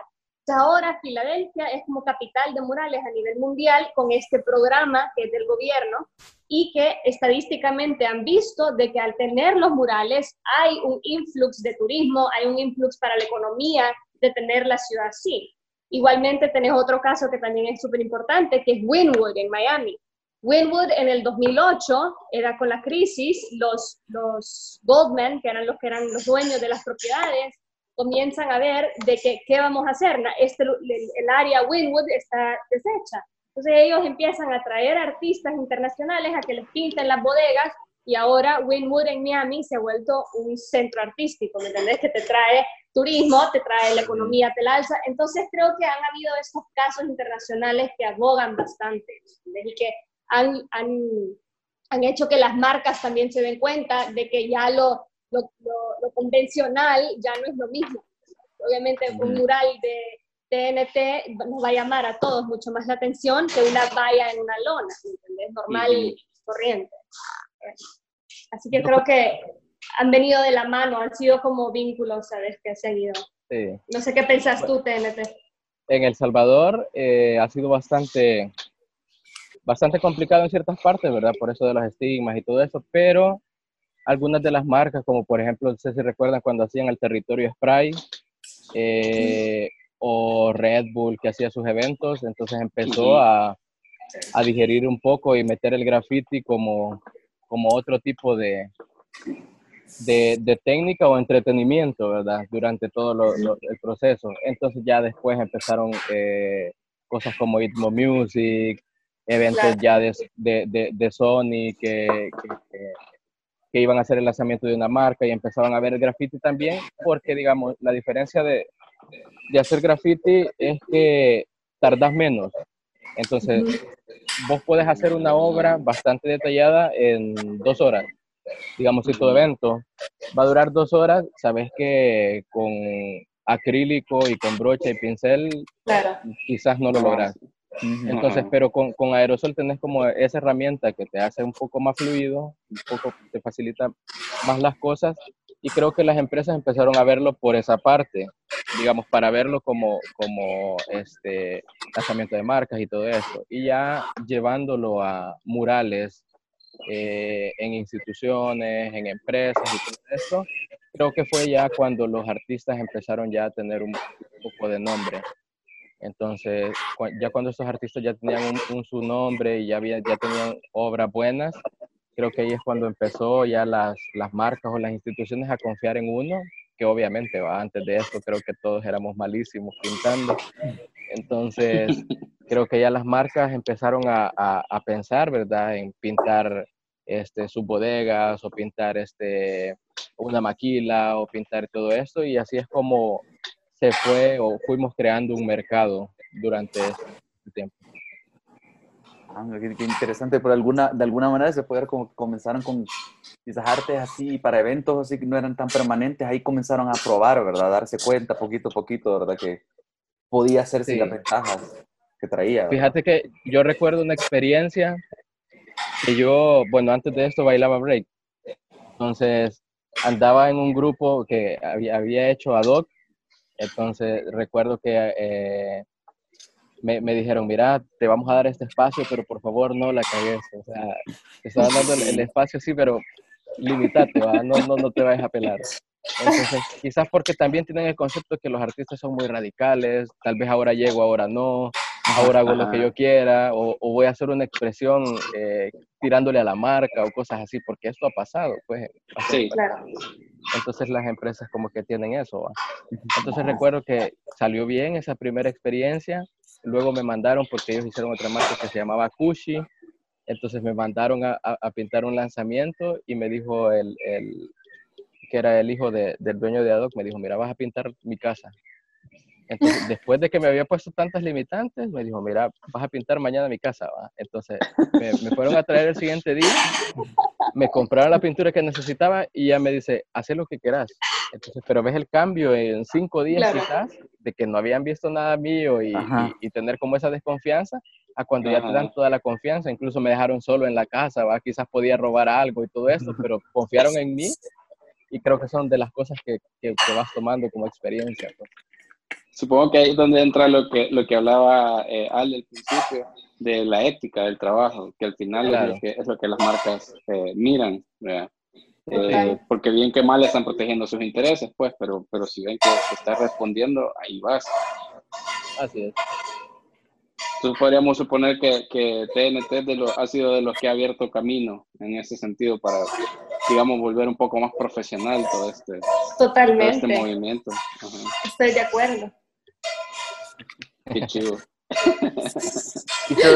ahora Filadelfia es como capital de murales a nivel mundial con este programa que es del gobierno y que estadísticamente han visto de que al tener los murales hay un influx de turismo, hay un influx para la economía de tener la ciudad así. Igualmente tenés otro caso que también es súper importante, que es Wynwood en Miami. Wynwood en el 2008 era con la crisis, los, los Goldman, que eran los que eran los dueños de las propiedades, comienzan a ver de que, qué vamos a hacer. Este, el, área Winwood está deshecha. Entonces ellos empiezan a traer artistas internacionales a que les pinten las bodegas y ahora Winwood en Miami se ha vuelto un centro artístico, ¿me entendés? Que te trae turismo, te trae la economía, te la alza. Entonces creo que han habido estos casos internacionales que abogan bastante y que han, han, han, hecho que las marcas también se den cuenta de que ya lo, lo, lo, convencional ya no es lo mismo. Obviamente un mural de TNT nos va a llamar a todos mucho más la atención que una valla en una lona, ¿entendés? Normal y corriente. Así que creo que han venido de la mano, han sido como vínculos, ¿sabes? Que ha seguido. Sí. No sé qué pensás tú, TNT. En El Salvador eh, ha sido bastante, bastante complicado en ciertas partes, ¿verdad? Por eso de los estigmas y todo eso, pero algunas de las marcas, como por ejemplo, no sé si recuerdan cuando hacían el territorio Spray, eh, o Red Bull que hacía sus eventos, entonces empezó a, a digerir un poco y meter el graffiti como, como otro tipo de, de, de, técnica o entretenimiento, ¿verdad? Durante todo el proceso. Entonces ya después empezaron eh, cosas como Itmo Music, eventos ya de, de, de, Sony que, que, que, iban a hacer el lanzamiento de una marca y empezaban a ver el graffiti también, porque digamos, la diferencia de, de hacer graffiti es que tardas menos. Entonces, vos puedes hacer una obra bastante detallada en dos horas. Digamos, si tu evento va a durar dos horas, sabes que con acrílico y con brocha y pincel, quizás no lo logras. Entonces, pero con, con, aerosol tenés como esa herramienta que te hace un poco más fluido, un poco te facilita más las cosas y creo que las empresas empezaron a verlo por esa parte, digamos, para verlo como, como este lanzamiento de marcas y todo eso. Y ya llevándolo a murales eh, en instituciones, en empresas y todo eso, creo que fue ya cuando los artistas empezaron ya a tener un, poco de nombre. Entonces, ya cuando estos artistas ya tenían un, su nombre y ya, había, ya tenían obras buenas, creo que ahí es cuando empezó ya las, las marcas o las instituciones a confiar en uno, que obviamente va, antes de esto creo que todos éramos malísimos pintando. Entonces, [LAUGHS] creo que ya las marcas empezaron a, a, pensar, ¿verdad?, en pintar este, sus bodegas o pintar este, una maquila o pintar todo esto y así es como se fue o fuimos creando un mercado durante este tiempo. Ah, qué, interesante, pero alguna, de alguna manera se puede ver como comenzaron con quizás artes así para eventos así que no eran tan permanentes, ahí comenzaron a probar, ¿verdad? A darse cuenta poquito a poquito, ¿verdad? Que podía hacerse sí. las ventajas que traía. Fíjate que yo recuerdo una experiencia que yo, bueno, antes de esto bailaba break. Entonces andaba en un grupo que había, había hecho ad hoc. Entonces recuerdo que eh, me, me, dijeron, mira, te vamos a dar este espacio, pero por favor no la cagues. O sea, te estaban dando el, espacio, sí, pero limitate, ¿va? No, no, no te vayas a pelar. Entonces, [LAUGHS] quizás porque también tienen el concepto de que los artistas son muy radicales, tal vez ahora llego, ahora no, ahora hago lo que yo quiera, o, o voy a hacer una expresión eh, tirándole a la marca o cosas así, porque esto ha pasado, pues. Sí, claro. Entonces las empresas como que tienen eso. ¿va? Entonces recuerdo que salió bien esa primera experiencia, Luego me mandaron, porque ellos hicieron otra marca que se llamaba Kushi, entonces me mandaron a, a, pintar un lanzamiento y me dijo el, el que era el hijo de, del dueño de Adoc, me dijo, mira, vas a pintar mi casa. Entonces, después de que me había puesto tantas limitantes, me dijo, mira, vas a pintar mañana mi casa, ¿va? Entonces, me, me, fueron a traer el siguiente día, me compraron la pintura que necesitaba y ya me dice, haz lo que quieras. Entonces, pero ves el cambio en cinco días quizás, de que no habían visto nada mío y, y, y tener como esa desconfianza, a cuando ya te dan toda la confianza, incluso me dejaron solo en la casa, ¿va? quizás podía robar algo y todo eso, pero confiaron en mí y creo que son de las cosas que, que, que vas tomando como experiencia. Pues. Supongo que ahí es donde entra lo que, lo que hablaba eh, Al al principio, de la ética del trabajo, que al final claro. es, lo que, es, lo que, las marcas eh, miran, eh, porque bien que mal están protegiendo sus intereses, pues, pero, pero si ven que, que está respondiendo, ahí vas. Así es. Entonces podríamos suponer que, que TNT de lo, ha sido de los que ha abierto camino en ese sentido para, digamos, volver un poco más profesional todo este, Totalmente. Todo este movimiento. Ajá. Estoy de acuerdo. Qué chido.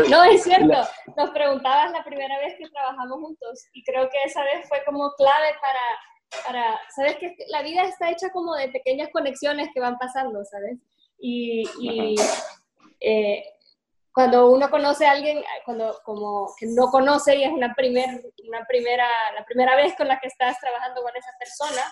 no, es cierto. Nos preguntabas la primera vez que trabajamos juntos y creo que esa vez fue como clave para, para, sabes que la vida está hecha como de pequeñas conexiones que van pasando, ¿sabes? Y, y eh, cuando uno conoce a alguien, cuando como que no conoce y es una, primer, una primera, la primera vez con la que estás trabajando con esa persona,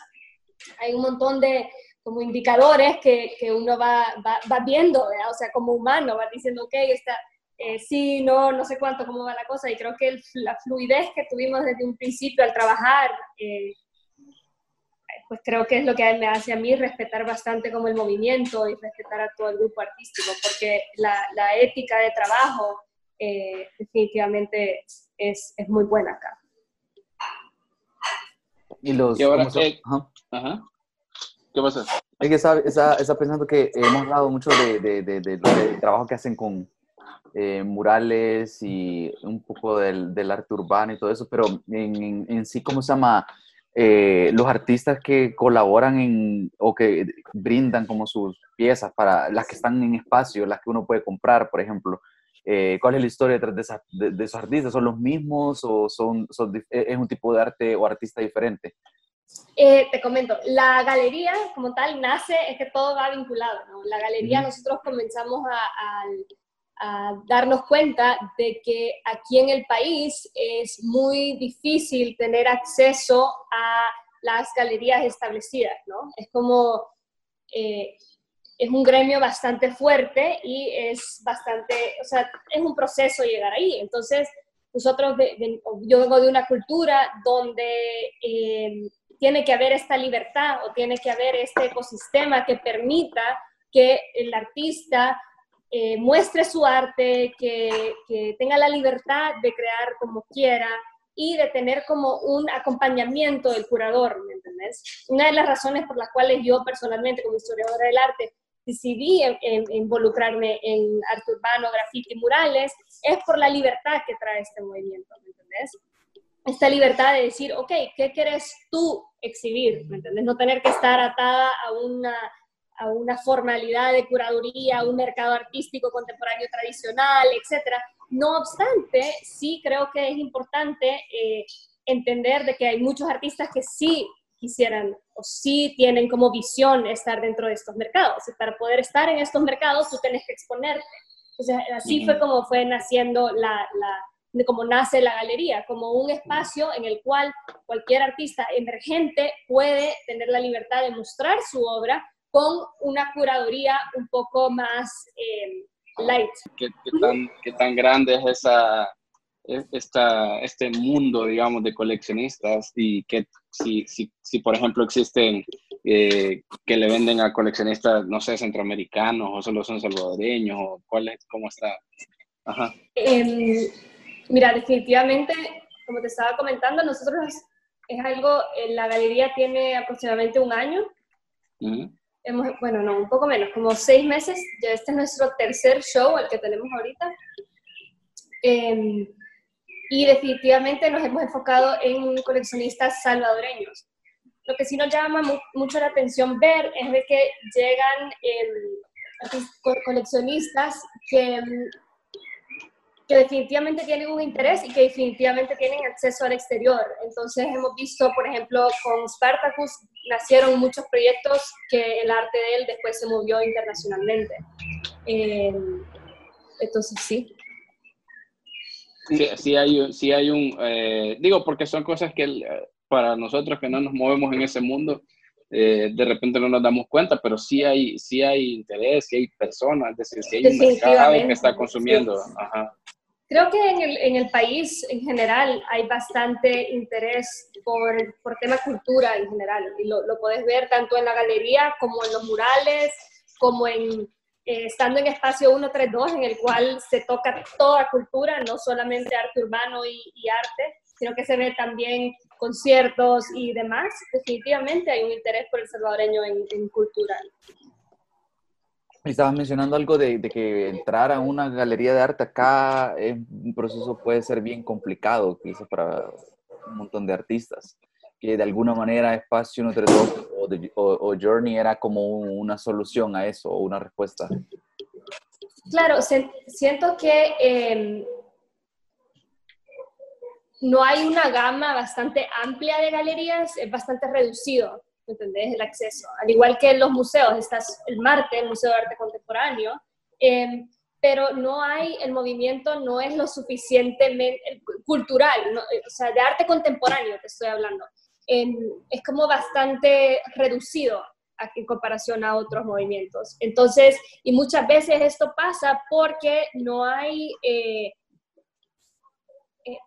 hay un montón de como indicadores que, que uno va, va, va viendo, o sea, como humano, va diciendo, ok, está, eh, sí, no, no sé cuánto, cómo va la cosa, y creo que la fluidez que tuvimos desde un principio al trabajar, eh, pues creo que es lo que me hace a mí respetar bastante como el movimiento y respetar a todo el grupo artístico, porque la, la ética de trabajo eh, definitivamente es, es, muy buena acá. Y los... Y ahora, ajá. Ajá. ¿Qué pasa? Es que está, está, está, pensando que hemos hablado mucho de, de, de, del trabajo que hacen con eh, murales y un poco del, del, arte urbano y todo eso, pero en, en, en sí, ¿cómo se llama? Eh, los artistas que colaboran en, o que brindan como sus piezas para las que están en espacio, las que uno puede comprar, por ejemplo. Eh, ¿Cuál es la historia detrás de, esa, de, de, esos artistas? ¿Son los mismos o son, son, es un tipo de arte o artista diferente? Eh, te comento, la galería como tal nace, es que todo va vinculado, ¿no? La galería nosotros comenzamos a, a, a, darnos cuenta de que aquí en el país es muy difícil tener acceso a las galerías establecidas, ¿no? Es como, eh, es un gremio bastante fuerte y es bastante, o sea, es un proceso llegar ahí. Entonces, nosotros, de, de, yo vengo de una cultura donde... Eh, tiene que haber esta libertad o tiene que haber este ecosistema que permita que el artista eh, muestre su arte, que, que, tenga la libertad de crear como quiera y de tener como un acompañamiento del curador, ¿me entendés? Una de las razones por las cuales yo personalmente como historiadora del arte decidí en, en, involucrarme en arte urbano, graffiti, murales, es por la libertad que trae este movimiento, ¿me entendés? esta libertad de decir, ok, ¿qué quieres tú exhibir? ¿Me entiendes? No tener que estar atada a una, a una formalidad de curaduría, a un mercado artístico contemporáneo tradicional, etc. No obstante, sí creo que es importante eh, entender de que hay muchos artistas que sí quisieran o sí tienen como visión estar dentro de estos mercados. Y para poder estar en estos mercados, tú tienes que exponerte. Entonces, así fue como fue naciendo la, la de cómo nace la galería, como un espacio en el cual cualquier artista emergente puede tener la libertad de mostrar su obra con una curaduría un poco más eh, light. ¿Qué, qué, tan, ¿Qué, tan, grande es esa, esta, este mundo, digamos, de coleccionistas y que si, si, si por ejemplo, existen eh, que le venden a coleccionistas, no sé, centroamericanos o solo son salvadoreños o cuál es, cómo está? Ajá. Eh, Mira, definitivamente, como te estaba comentando, nosotros es algo, la galería tiene aproximadamente un año. Uh -huh. Hemos, bueno, no, un poco menos, como seis meses. Ya este es nuestro tercer show, el que tenemos ahorita. Eh, y definitivamente nos hemos enfocado en coleccionistas salvadoreños. Lo que sí nos llama mu mucho la atención ver es de que llegan eh, coleccionistas que que definitivamente tienen un interés y que definitivamente tienen acceso al exterior. Entonces hemos visto, por ejemplo, con Spartacus nacieron muchos proyectos que el arte de él después se movió internacionalmente. Eh, entonces sí. Sí, sí hay, sí hay un, eh, digo, porque son cosas que para nosotros que no nos movemos en ese mundo, eh, de repente no nos damos cuenta, pero sí hay, sí hay interés, sí hay personas, es decir, sí hay un mercado que está consumiendo. Sí. Ajá. Creo que en el, en el, país en general hay bastante interés por, por tema cultura en general. Y lo, lo puedes ver tanto en la galería como en los murales, como en eh, estando en espacio 132, en el cual se toca toda cultura, no solamente arte urbano y, y arte, sino que se ve también conciertos y demás. Definitivamente hay un interés por el salvadoreño en, en cultura. Estabas mencionando algo de, que entrar a una galería de arte acá es un proceso puede ser bien complicado, quizás para un montón de artistas. Que de alguna manera Espacio 132 o, de, o, Journey era como una solución a eso, o una respuesta. Claro, siento que eh, no hay una gama bastante amplia de galerías, es bastante reducido, ¿entendés? El acceso. Al igual que en los museos, estás el Marte, el Museo de Arte Contemporáneo, em, pero no hay, el movimiento no es lo suficientemente cultural, o sea, de arte contemporáneo te estoy hablando. Em, es como bastante reducido en comparación a otros movimientos. Entonces, y muchas veces esto pasa porque no hay... Eh, eh,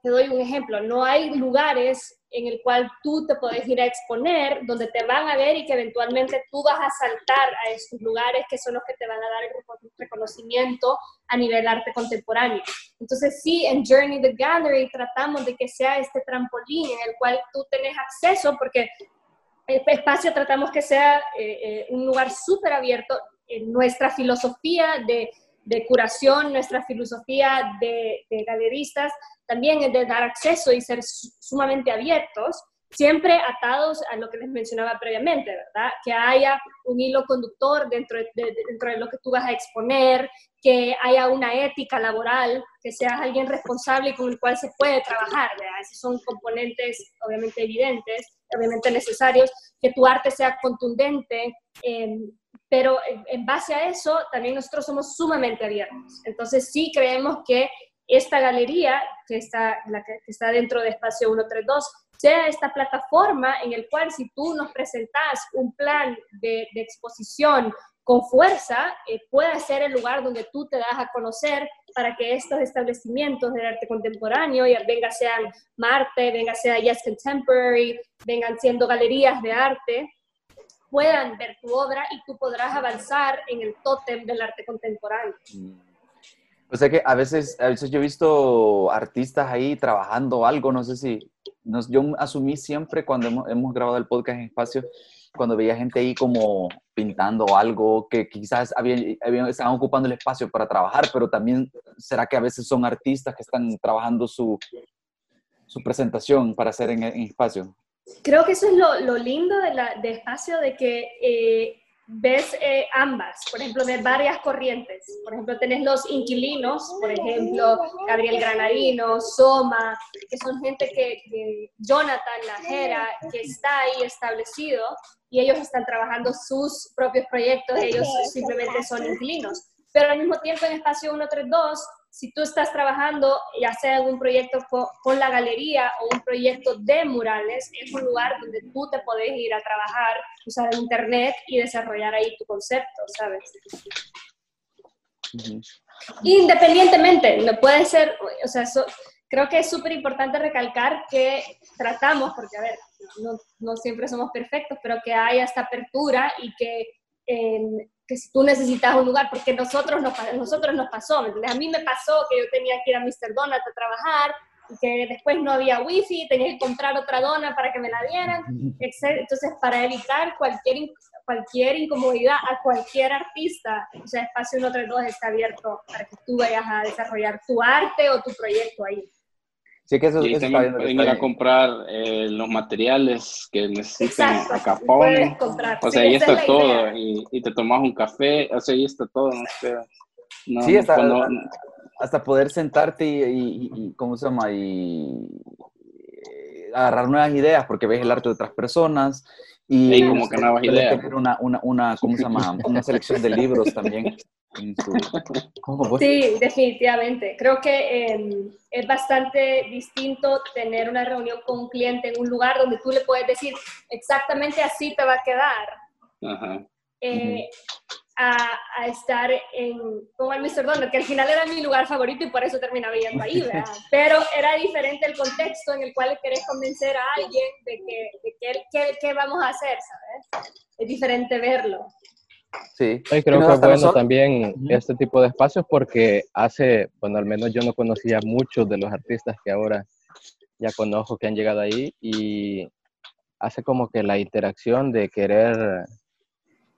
te doy un ejemplo, no hay lugares en el cual tú te puedes ir a exponer, donde te van a ver y que eventualmente tú vas a saltar a esos lugares que son los que te van a dar el reconocimiento a nivel arte contemporáneo. Entonces sí, en Journey the Gallery tratamos de que sea este trampolín en el cual tú tenés acceso, porque el espacio tratamos que sea eh, eh, un lugar súper abierto. En nuestra filosofía de, de curación, nuestra filosofía de, galeristas, también es de dar acceso y ser sumamente abiertos, siempre atados a lo que les mencionaba previamente, ¿verdad? Que haya un hilo conductor dentro de, dentro de lo que tú vas a exponer, que haya una ética laboral, que seas alguien responsable y con el cual se puede trabajar, ¿verdad? Esos son componentes obviamente evidentes, obviamente necesarios, que tu arte sea contundente, em, pero en base a eso también nosotros somos sumamente abiertos. Entonces sí creemos que esta galería que está, la que, está dentro de Espacio 132 sea esta plataforma en el cual si tú nos presentas un plan de, exposición con fuerza, eh, pueda ser el lugar donde tú te das a conocer para que estos establecimientos de arte contemporáneo, ya venga sean Marte, venga sea Yes Contemporary, vengan siendo galerías de arte, puedan ver tu obra y tú podrás avanzar en el tótem del arte contemporáneo. Mm. O sea que a veces, a veces yo he visto artistas ahí trabajando algo, no sé si, yo asumí siempre cuando hemos, grabado el podcast en espacio, cuando veía gente ahí como pintando algo, que quizás habían, estaban ocupando el espacio para trabajar, pero también será que a veces son artistas que están trabajando su, su presentación para hacer en, espacio. Creo que eso es lo, lo lindo de, la, de espacio, de que eh, ves eh, ambas, por ejemplo, ves varias corrientes. Por ejemplo, tenés los inquilinos, por ejemplo, Gabriel Granadino, Soma, que son gente que, Jonathan Lajera, que está ahí establecido y ellos están trabajando sus propios proyectos, ellos simplemente son inquilinos. Pero al mismo tiempo en Espacio 132 si tú estás trabajando, ya sea en un proyecto con, la galería o un proyecto de murales, es un lugar donde tú te puedes ir a trabajar, usar internet y desarrollar ahí tu concepto, ¿sabes? Independientemente, no puede ser, o sea, creo que es súper importante recalcar que tratamos, porque a ver, no, no, siempre somos perfectos, pero que haya esta apertura y que que si tú necesitas un lugar, porque nosotros nos, nosotros nos pasó, A mí me pasó que yo tenía que ir a Mr. Donut a trabajar y que después no había wifi, tenía que comprar otra dona para que me la dieran, Entonces, para evitar cualquier, cualquier incomodidad a cualquier artista, o sea, Espacio 132 está abierto para que tú vayas a desarrollar tu arte o tu proyecto ahí. Sí, que eso, y eso también pueden ir a comprar eh, los materiales que necesiten a Capone. O sea, ahí está todo. Y, y, te tomas un café, o sea, ahí está todo. No sé. sí, hasta, hasta, poder sentarte y, y, ¿cómo se llama? Y agarrar nuevas ideas, porque ves el arte de otras personas. Y, como que nuevas ideas. Una, una, una, ¿cómo se llama? Una selección de libros también. Sí, definitivamente. Creo que em, es bastante distinto tener una reunión con un cliente en un lugar donde tú le puedes decir exactamente así te va a quedar. Eh, a, estar en, como el Mr. Donald, que al final era mi lugar favorito y por eso terminaba yendo ahí, [LAUGHS] Pero era diferente el contexto en el cual querés convencer a alguien de que, qué vamos a hacer, ¿sabes? Es diferente verlo. Sí. Y creo que es bueno también este tipo de espacios porque hace, bueno, al menos yo no conocía muchos de los artistas que ahora ya conozco que han llegado ahí y hace como que la interacción de querer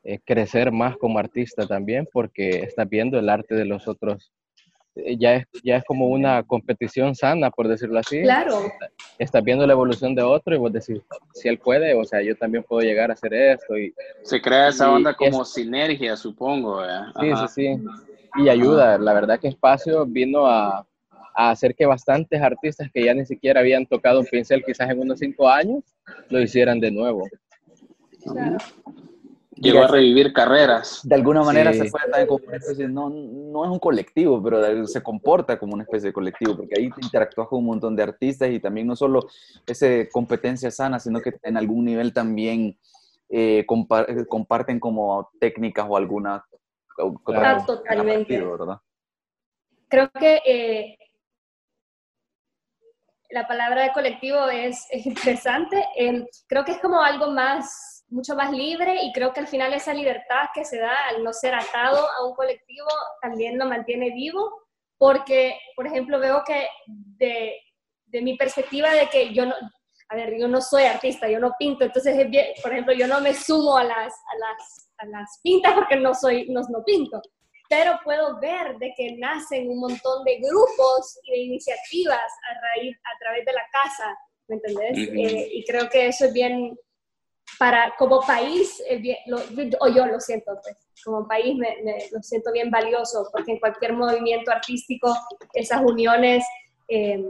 eh, crecer más como artista también porque estás viendo el arte de los otros ya es, ya es como una competición sana, por decirlo así. Claro. Estás viendo la evolución de otro y vos decís, si él puede, o sea, yo también puedo llegar a hacer esto. Y, Se crea esa onda como sinergia, supongo. Sí, sí, sí. Y ayuda. La verdad que Espacio vino a, a hacer que bastantes artistas que ya ni siquiera habían tocado un pincel quizás en unos cinco años, lo hicieran de nuevo. Claro. Llegó a revivir carreras. De alguna manera Sí. se fue también como una especie, no, no es un colectivo, pero se comporta como una especie de colectivo, porque ahí interactúas con un montón de artistas y también no solo esa competencia sana, sino que en algún nivel también eh, compa- comparten como técnicas o alguna Claro. Totalmente. aparte, ¿verdad? Creo que eh, la palabra de colectivo es, es interesante. Eh, creo que es como algo más, mucho más libre y creo que al final esa libertad que se da al no ser atado a un colectivo también lo mantiene vivo porque, por ejemplo, veo que de, de mi perspectiva de que yo no, a ver, yo no soy artista, yo no pinto, entonces, es bien- por ejemplo, yo no me sumo a las, a las, a las pintas porque no soy, no, no pinto pero puedo ver de que nacen un montón de grupos y de iniciativas a, raíz, a través de la casa, ¿me entendés? Eh, y creo que eso es bien, para, como país, es bien- lo- o yo lo siento, pues, como país me, me- lo siento bien valioso, porque en cualquier movimiento artístico, esas uniones, eh,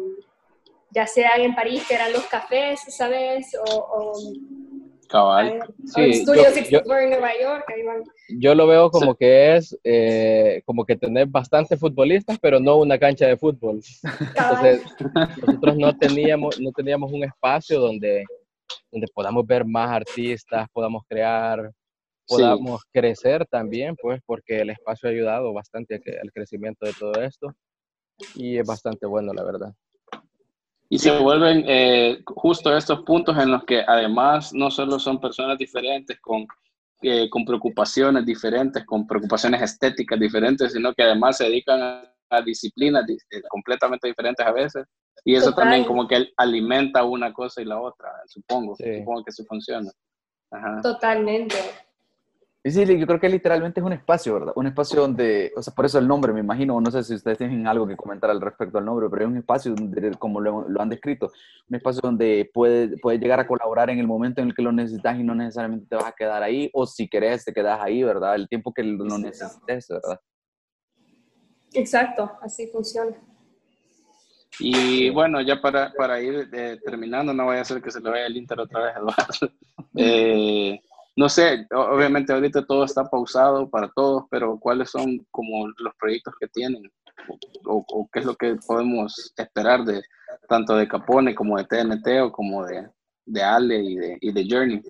ya sean en París, que eran los cafés, ¿sabes? O, o, Cabal. Sí, yo- 64 en Nueva York, ahí van. Yo lo veo como que es eh, como que tener bastantes futbolistas, pero no una cancha de fútbol. cabal. Entonces, nosotros no teníamos, no teníamos un espacio donde, donde podamos ver más artistas, podamos crear, Sí. podamos crecer también, pues, porque el espacio ha ayudado bastante al crecimiento de todo esto y es bastante bueno, la verdad. Y se vuelven eh, justo estos puntos en los que además no solo son personas diferentes con, eh, con preocupaciones diferentes, con preocupaciones estéticas diferentes, sino que además se dedican a disciplinas di- eh, completamente diferentes a veces. Y eso Total. también como que alimenta una cosa y la otra, supongo. Sí. Supongo que eso funciona. Ajá. Totalmente. Y sí, yo creo que literalmente es un espacio, ¿verdad? Un espacio donde, o sea, por eso el nombre, me imagino, no sé si ustedes tienen algo que comentar al respecto al nombre, pero es un espacio donde, como lo, lo han descrito, un espacio donde puedes puede llegar a colaborar en el momento en el que lo necesitas y no necesariamente te vas a quedar ahí, o si querés te quedas ahí, ¿verdad? El tiempo que lo necesites, ¿verdad? Exacto, así funciona. Y bueno, ya para, para ir eh, terminando, no vaya a ser que se le vaya el Inter otra vez, Eduardo. [LAUGHS] Eh, no sé, obviamente ahorita todo está pausado para todos, pero ¿cuáles son como los proyectos que tienen? O, o- o qué es lo que podemos esperar de tanto de Capone como de TNT o como de, de Ale y de, y de Journey?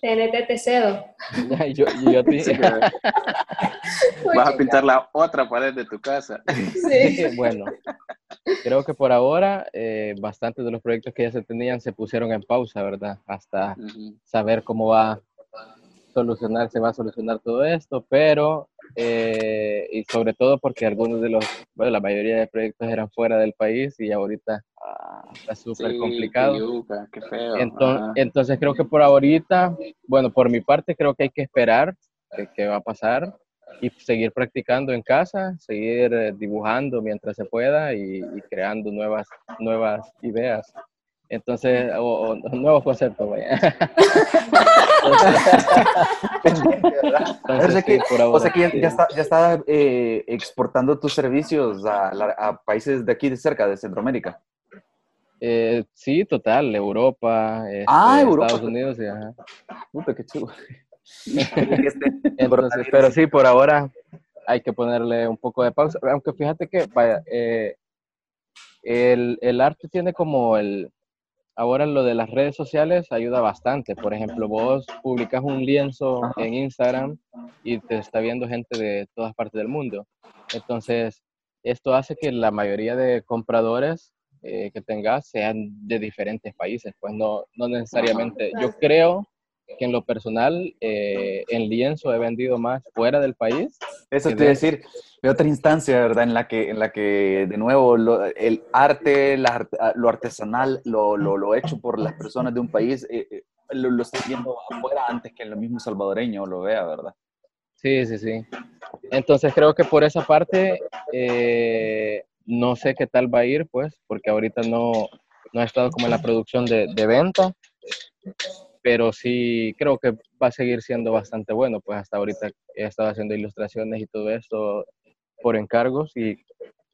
TNT te cedo. yo, yo te- [LAUGHS] vas a pintar la otra pared de tu casa. Sí. [LAUGHS] bueno, creo que por ahora eh, bastantes de los proyectos que ya se tenían se pusieron en pausa, ¿verdad? Hasta saber cómo va a solucionar, se va a solucionar todo esto, pero, eh, y sobre todo porque algunos de los, bueno, la mayoría de proyectos eran fuera del país y ahorita ah, está súper Sí, complicado. qué yuca, qué feo. Enton- ajá. entonces creo que por ahorita, bueno, por mi parte creo que hay que esperar qué qué va a pasar y seguir practicando en casa, seguir eh, dibujando mientras se pueda y, y creando nuevas, nuevas ideas. Entonces, o, o nuevos conceptos, vaya. O sea [LAUGHS] Entonces, que, sí, o sea que ya, está, ya está eh, exportando tus servicios a, países de aquí de cerca, de Centroamérica. Eh, sí, total, Europa, Ah, este, Europa. Estados Unidos, ajá. Puta, qué chido. [LAUGHS] Este, Entonces, pero sí, por ahora hay que ponerle un poco de pausa. Aunque fíjate que, vaya, eh, el, el arte tiene como el... Ahora lo de las redes sociales ayuda bastante. Por ejemplo, vos publicas un lienzo Ajá. en Instagram y te está viendo gente de todas partes del mundo. Entonces, esto hace que la mayoría de compradores eh, que tengas sean de diferentes países. Pues no, no necesariamente. Yo creo que en lo personal, eh, en lienzo he vendido más fuera del país. Eso te iba a de- decir, de otra instancia, ¿verdad? En la que, en la que de nuevo, lo- el arte, la ah, lo artesanal, lo, lo, lo hecho por las personas de un país, eh, eh, lo, lo está viendo afuera antes que el mismo salvadoreño lo vea, ¿verdad? Sí, sí, sí. Entonces creo que por esa parte eh, no sé qué tal va a ir, pues, porque ahorita no, no he estado como en la producción de, de venta, pero sí creo que va a seguir siendo bastante bueno, pues hasta ahorita he estado haciendo ilustraciones y todo esto por encargos y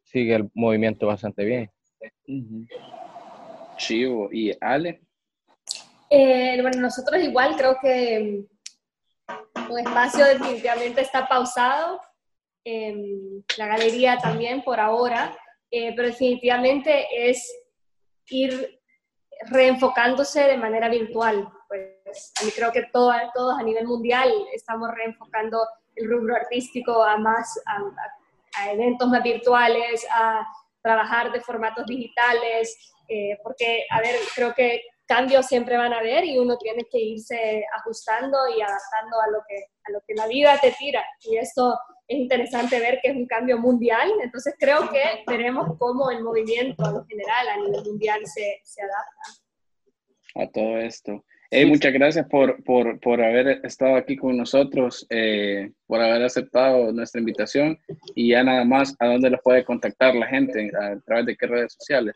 sigue el movimiento bastante bien. Chivo. ¿Y Ale? Eh, bueno, nosotros igual creo que un espacio definitivamente está pausado, la galería también por ahora, eh, pero definitivamente es ir reenfocándose de manera virtual. Pues a mí creo que todo, todos a nivel mundial estamos reenfocando el rubro artístico a más a, eventos más virtuales, a trabajar de formatos digitales, eh, porque, a ver, creo que cambios siempre van a haber y uno tiene que irse ajustando y adaptando a lo que, a lo que la vida te tira. Y esto es interesante ver que es un cambio mundial, entonces creo que veremos cómo el movimiento en general a nivel mundial se, se adapta. A todo esto. Muchas gracias por, por, por, haber estado aquí con nosotros, eh, por haber aceptado nuestra invitación y ya nada más, ¿a dónde los puede contactar la gente? ¿A través de qué redes sociales?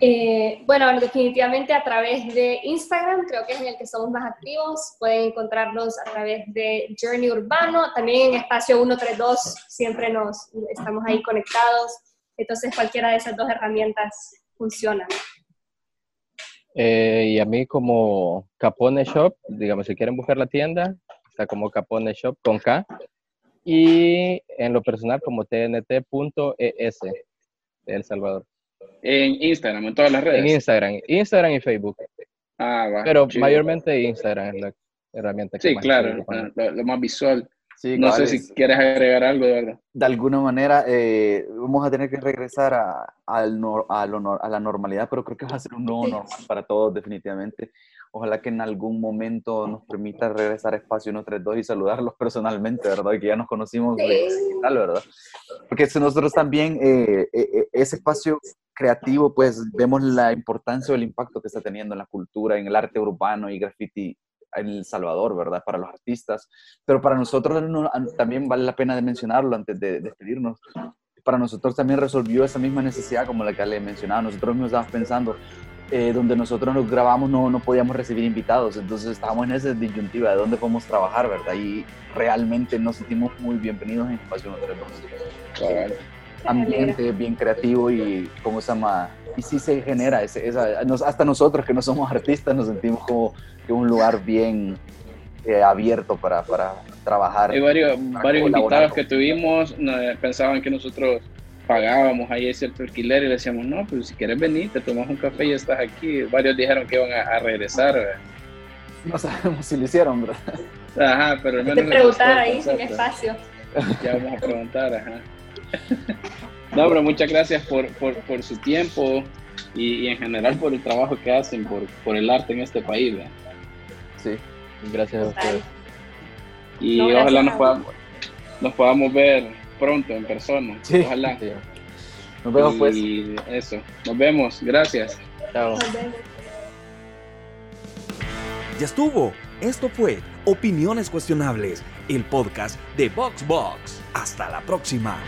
Eh, bueno, definitivamente a través de Instagram, creo que es en el que somos más activos. Pueden encontrarnos a través de Journey Urbano, también en Espacio 132, siempre nos estamos ahí conectados. Entonces, cualquiera de esas dos herramientas funciona. Eh, y a mí como Capone Shop, digamos, si quieren buscar la tienda, está como Capone Shop con K. Y en lo personal como tnt.es de El Salvador. En Instagram, en todas las redes. En Instagram, Instagram y Facebook. Ah, va. Pero mayormente Instagram es la herramienta que Sí, claro, lo, más visual. No sé si quieres agregar algo, de verdad. De alguna manera, eh, vamos a tener que regresar a, a, a, la normalidad, pero creo que va a ser un nuevo normal para todos, definitivamente. Ojalá que en algún momento nos permita regresar a Espacio 132 y saludarlos personalmente, ¿verdad? Que ya nos conocimos digital, ¿verdad? Porque nosotros también, eh, eh, ese espacio creativo, pues vemos la importancia o el impacto que está teniendo en la cultura, en el arte urbano y graffiti en El Salvador, ¿verdad? Para los artistas, pero para nosotros también vale la pena de mencionarlo antes de despedirnos. Para nosotros también resolvió esa misma necesidad como la que le mencionaba. Nosotros nos estábamos pensando, eh, donde nosotros nos grabamos no, no podíamos recibir invitados, entonces estábamos en esa disyuntiva de dónde podemos trabajar, ¿verdad? Y realmente nos sentimos muy bienvenidos en Espacio 132 [LAUGHS] ambiente bien creativo y como se llama y sí se genera ese, esa, hasta nosotros que no somos artistas nos sentimos como que un lugar bien eh, abierto para, para, trabajar. Hay varios, varios invitados que tuvimos pensaban que nosotros pagábamos ahí cierto alquiler y le decíamos, no, pues si quieres venir, te tomas un café y estás aquí. Varios dijeron que iban a, regresar. No sabemos si lo hicieron, ¿verdad? Ajá, pero al menos... Te preguntar ahí sin espacio. Ya vamos a preguntar, ajá. No, pero muchas gracias por, por, por su tiempo y, en general por el trabajo que hacen, por, por el arte en este país. Sí, gracias a ustedes. Y ojalá nos podamos, nos podamos ver pronto en persona. Ojalá. Nos vemos pues. Y eso, nos vemos. Gracias. Chao. Ya estuvo. Esto fue Opiniones Cuestionables, el podcast de VoxBox. Hasta la próxima.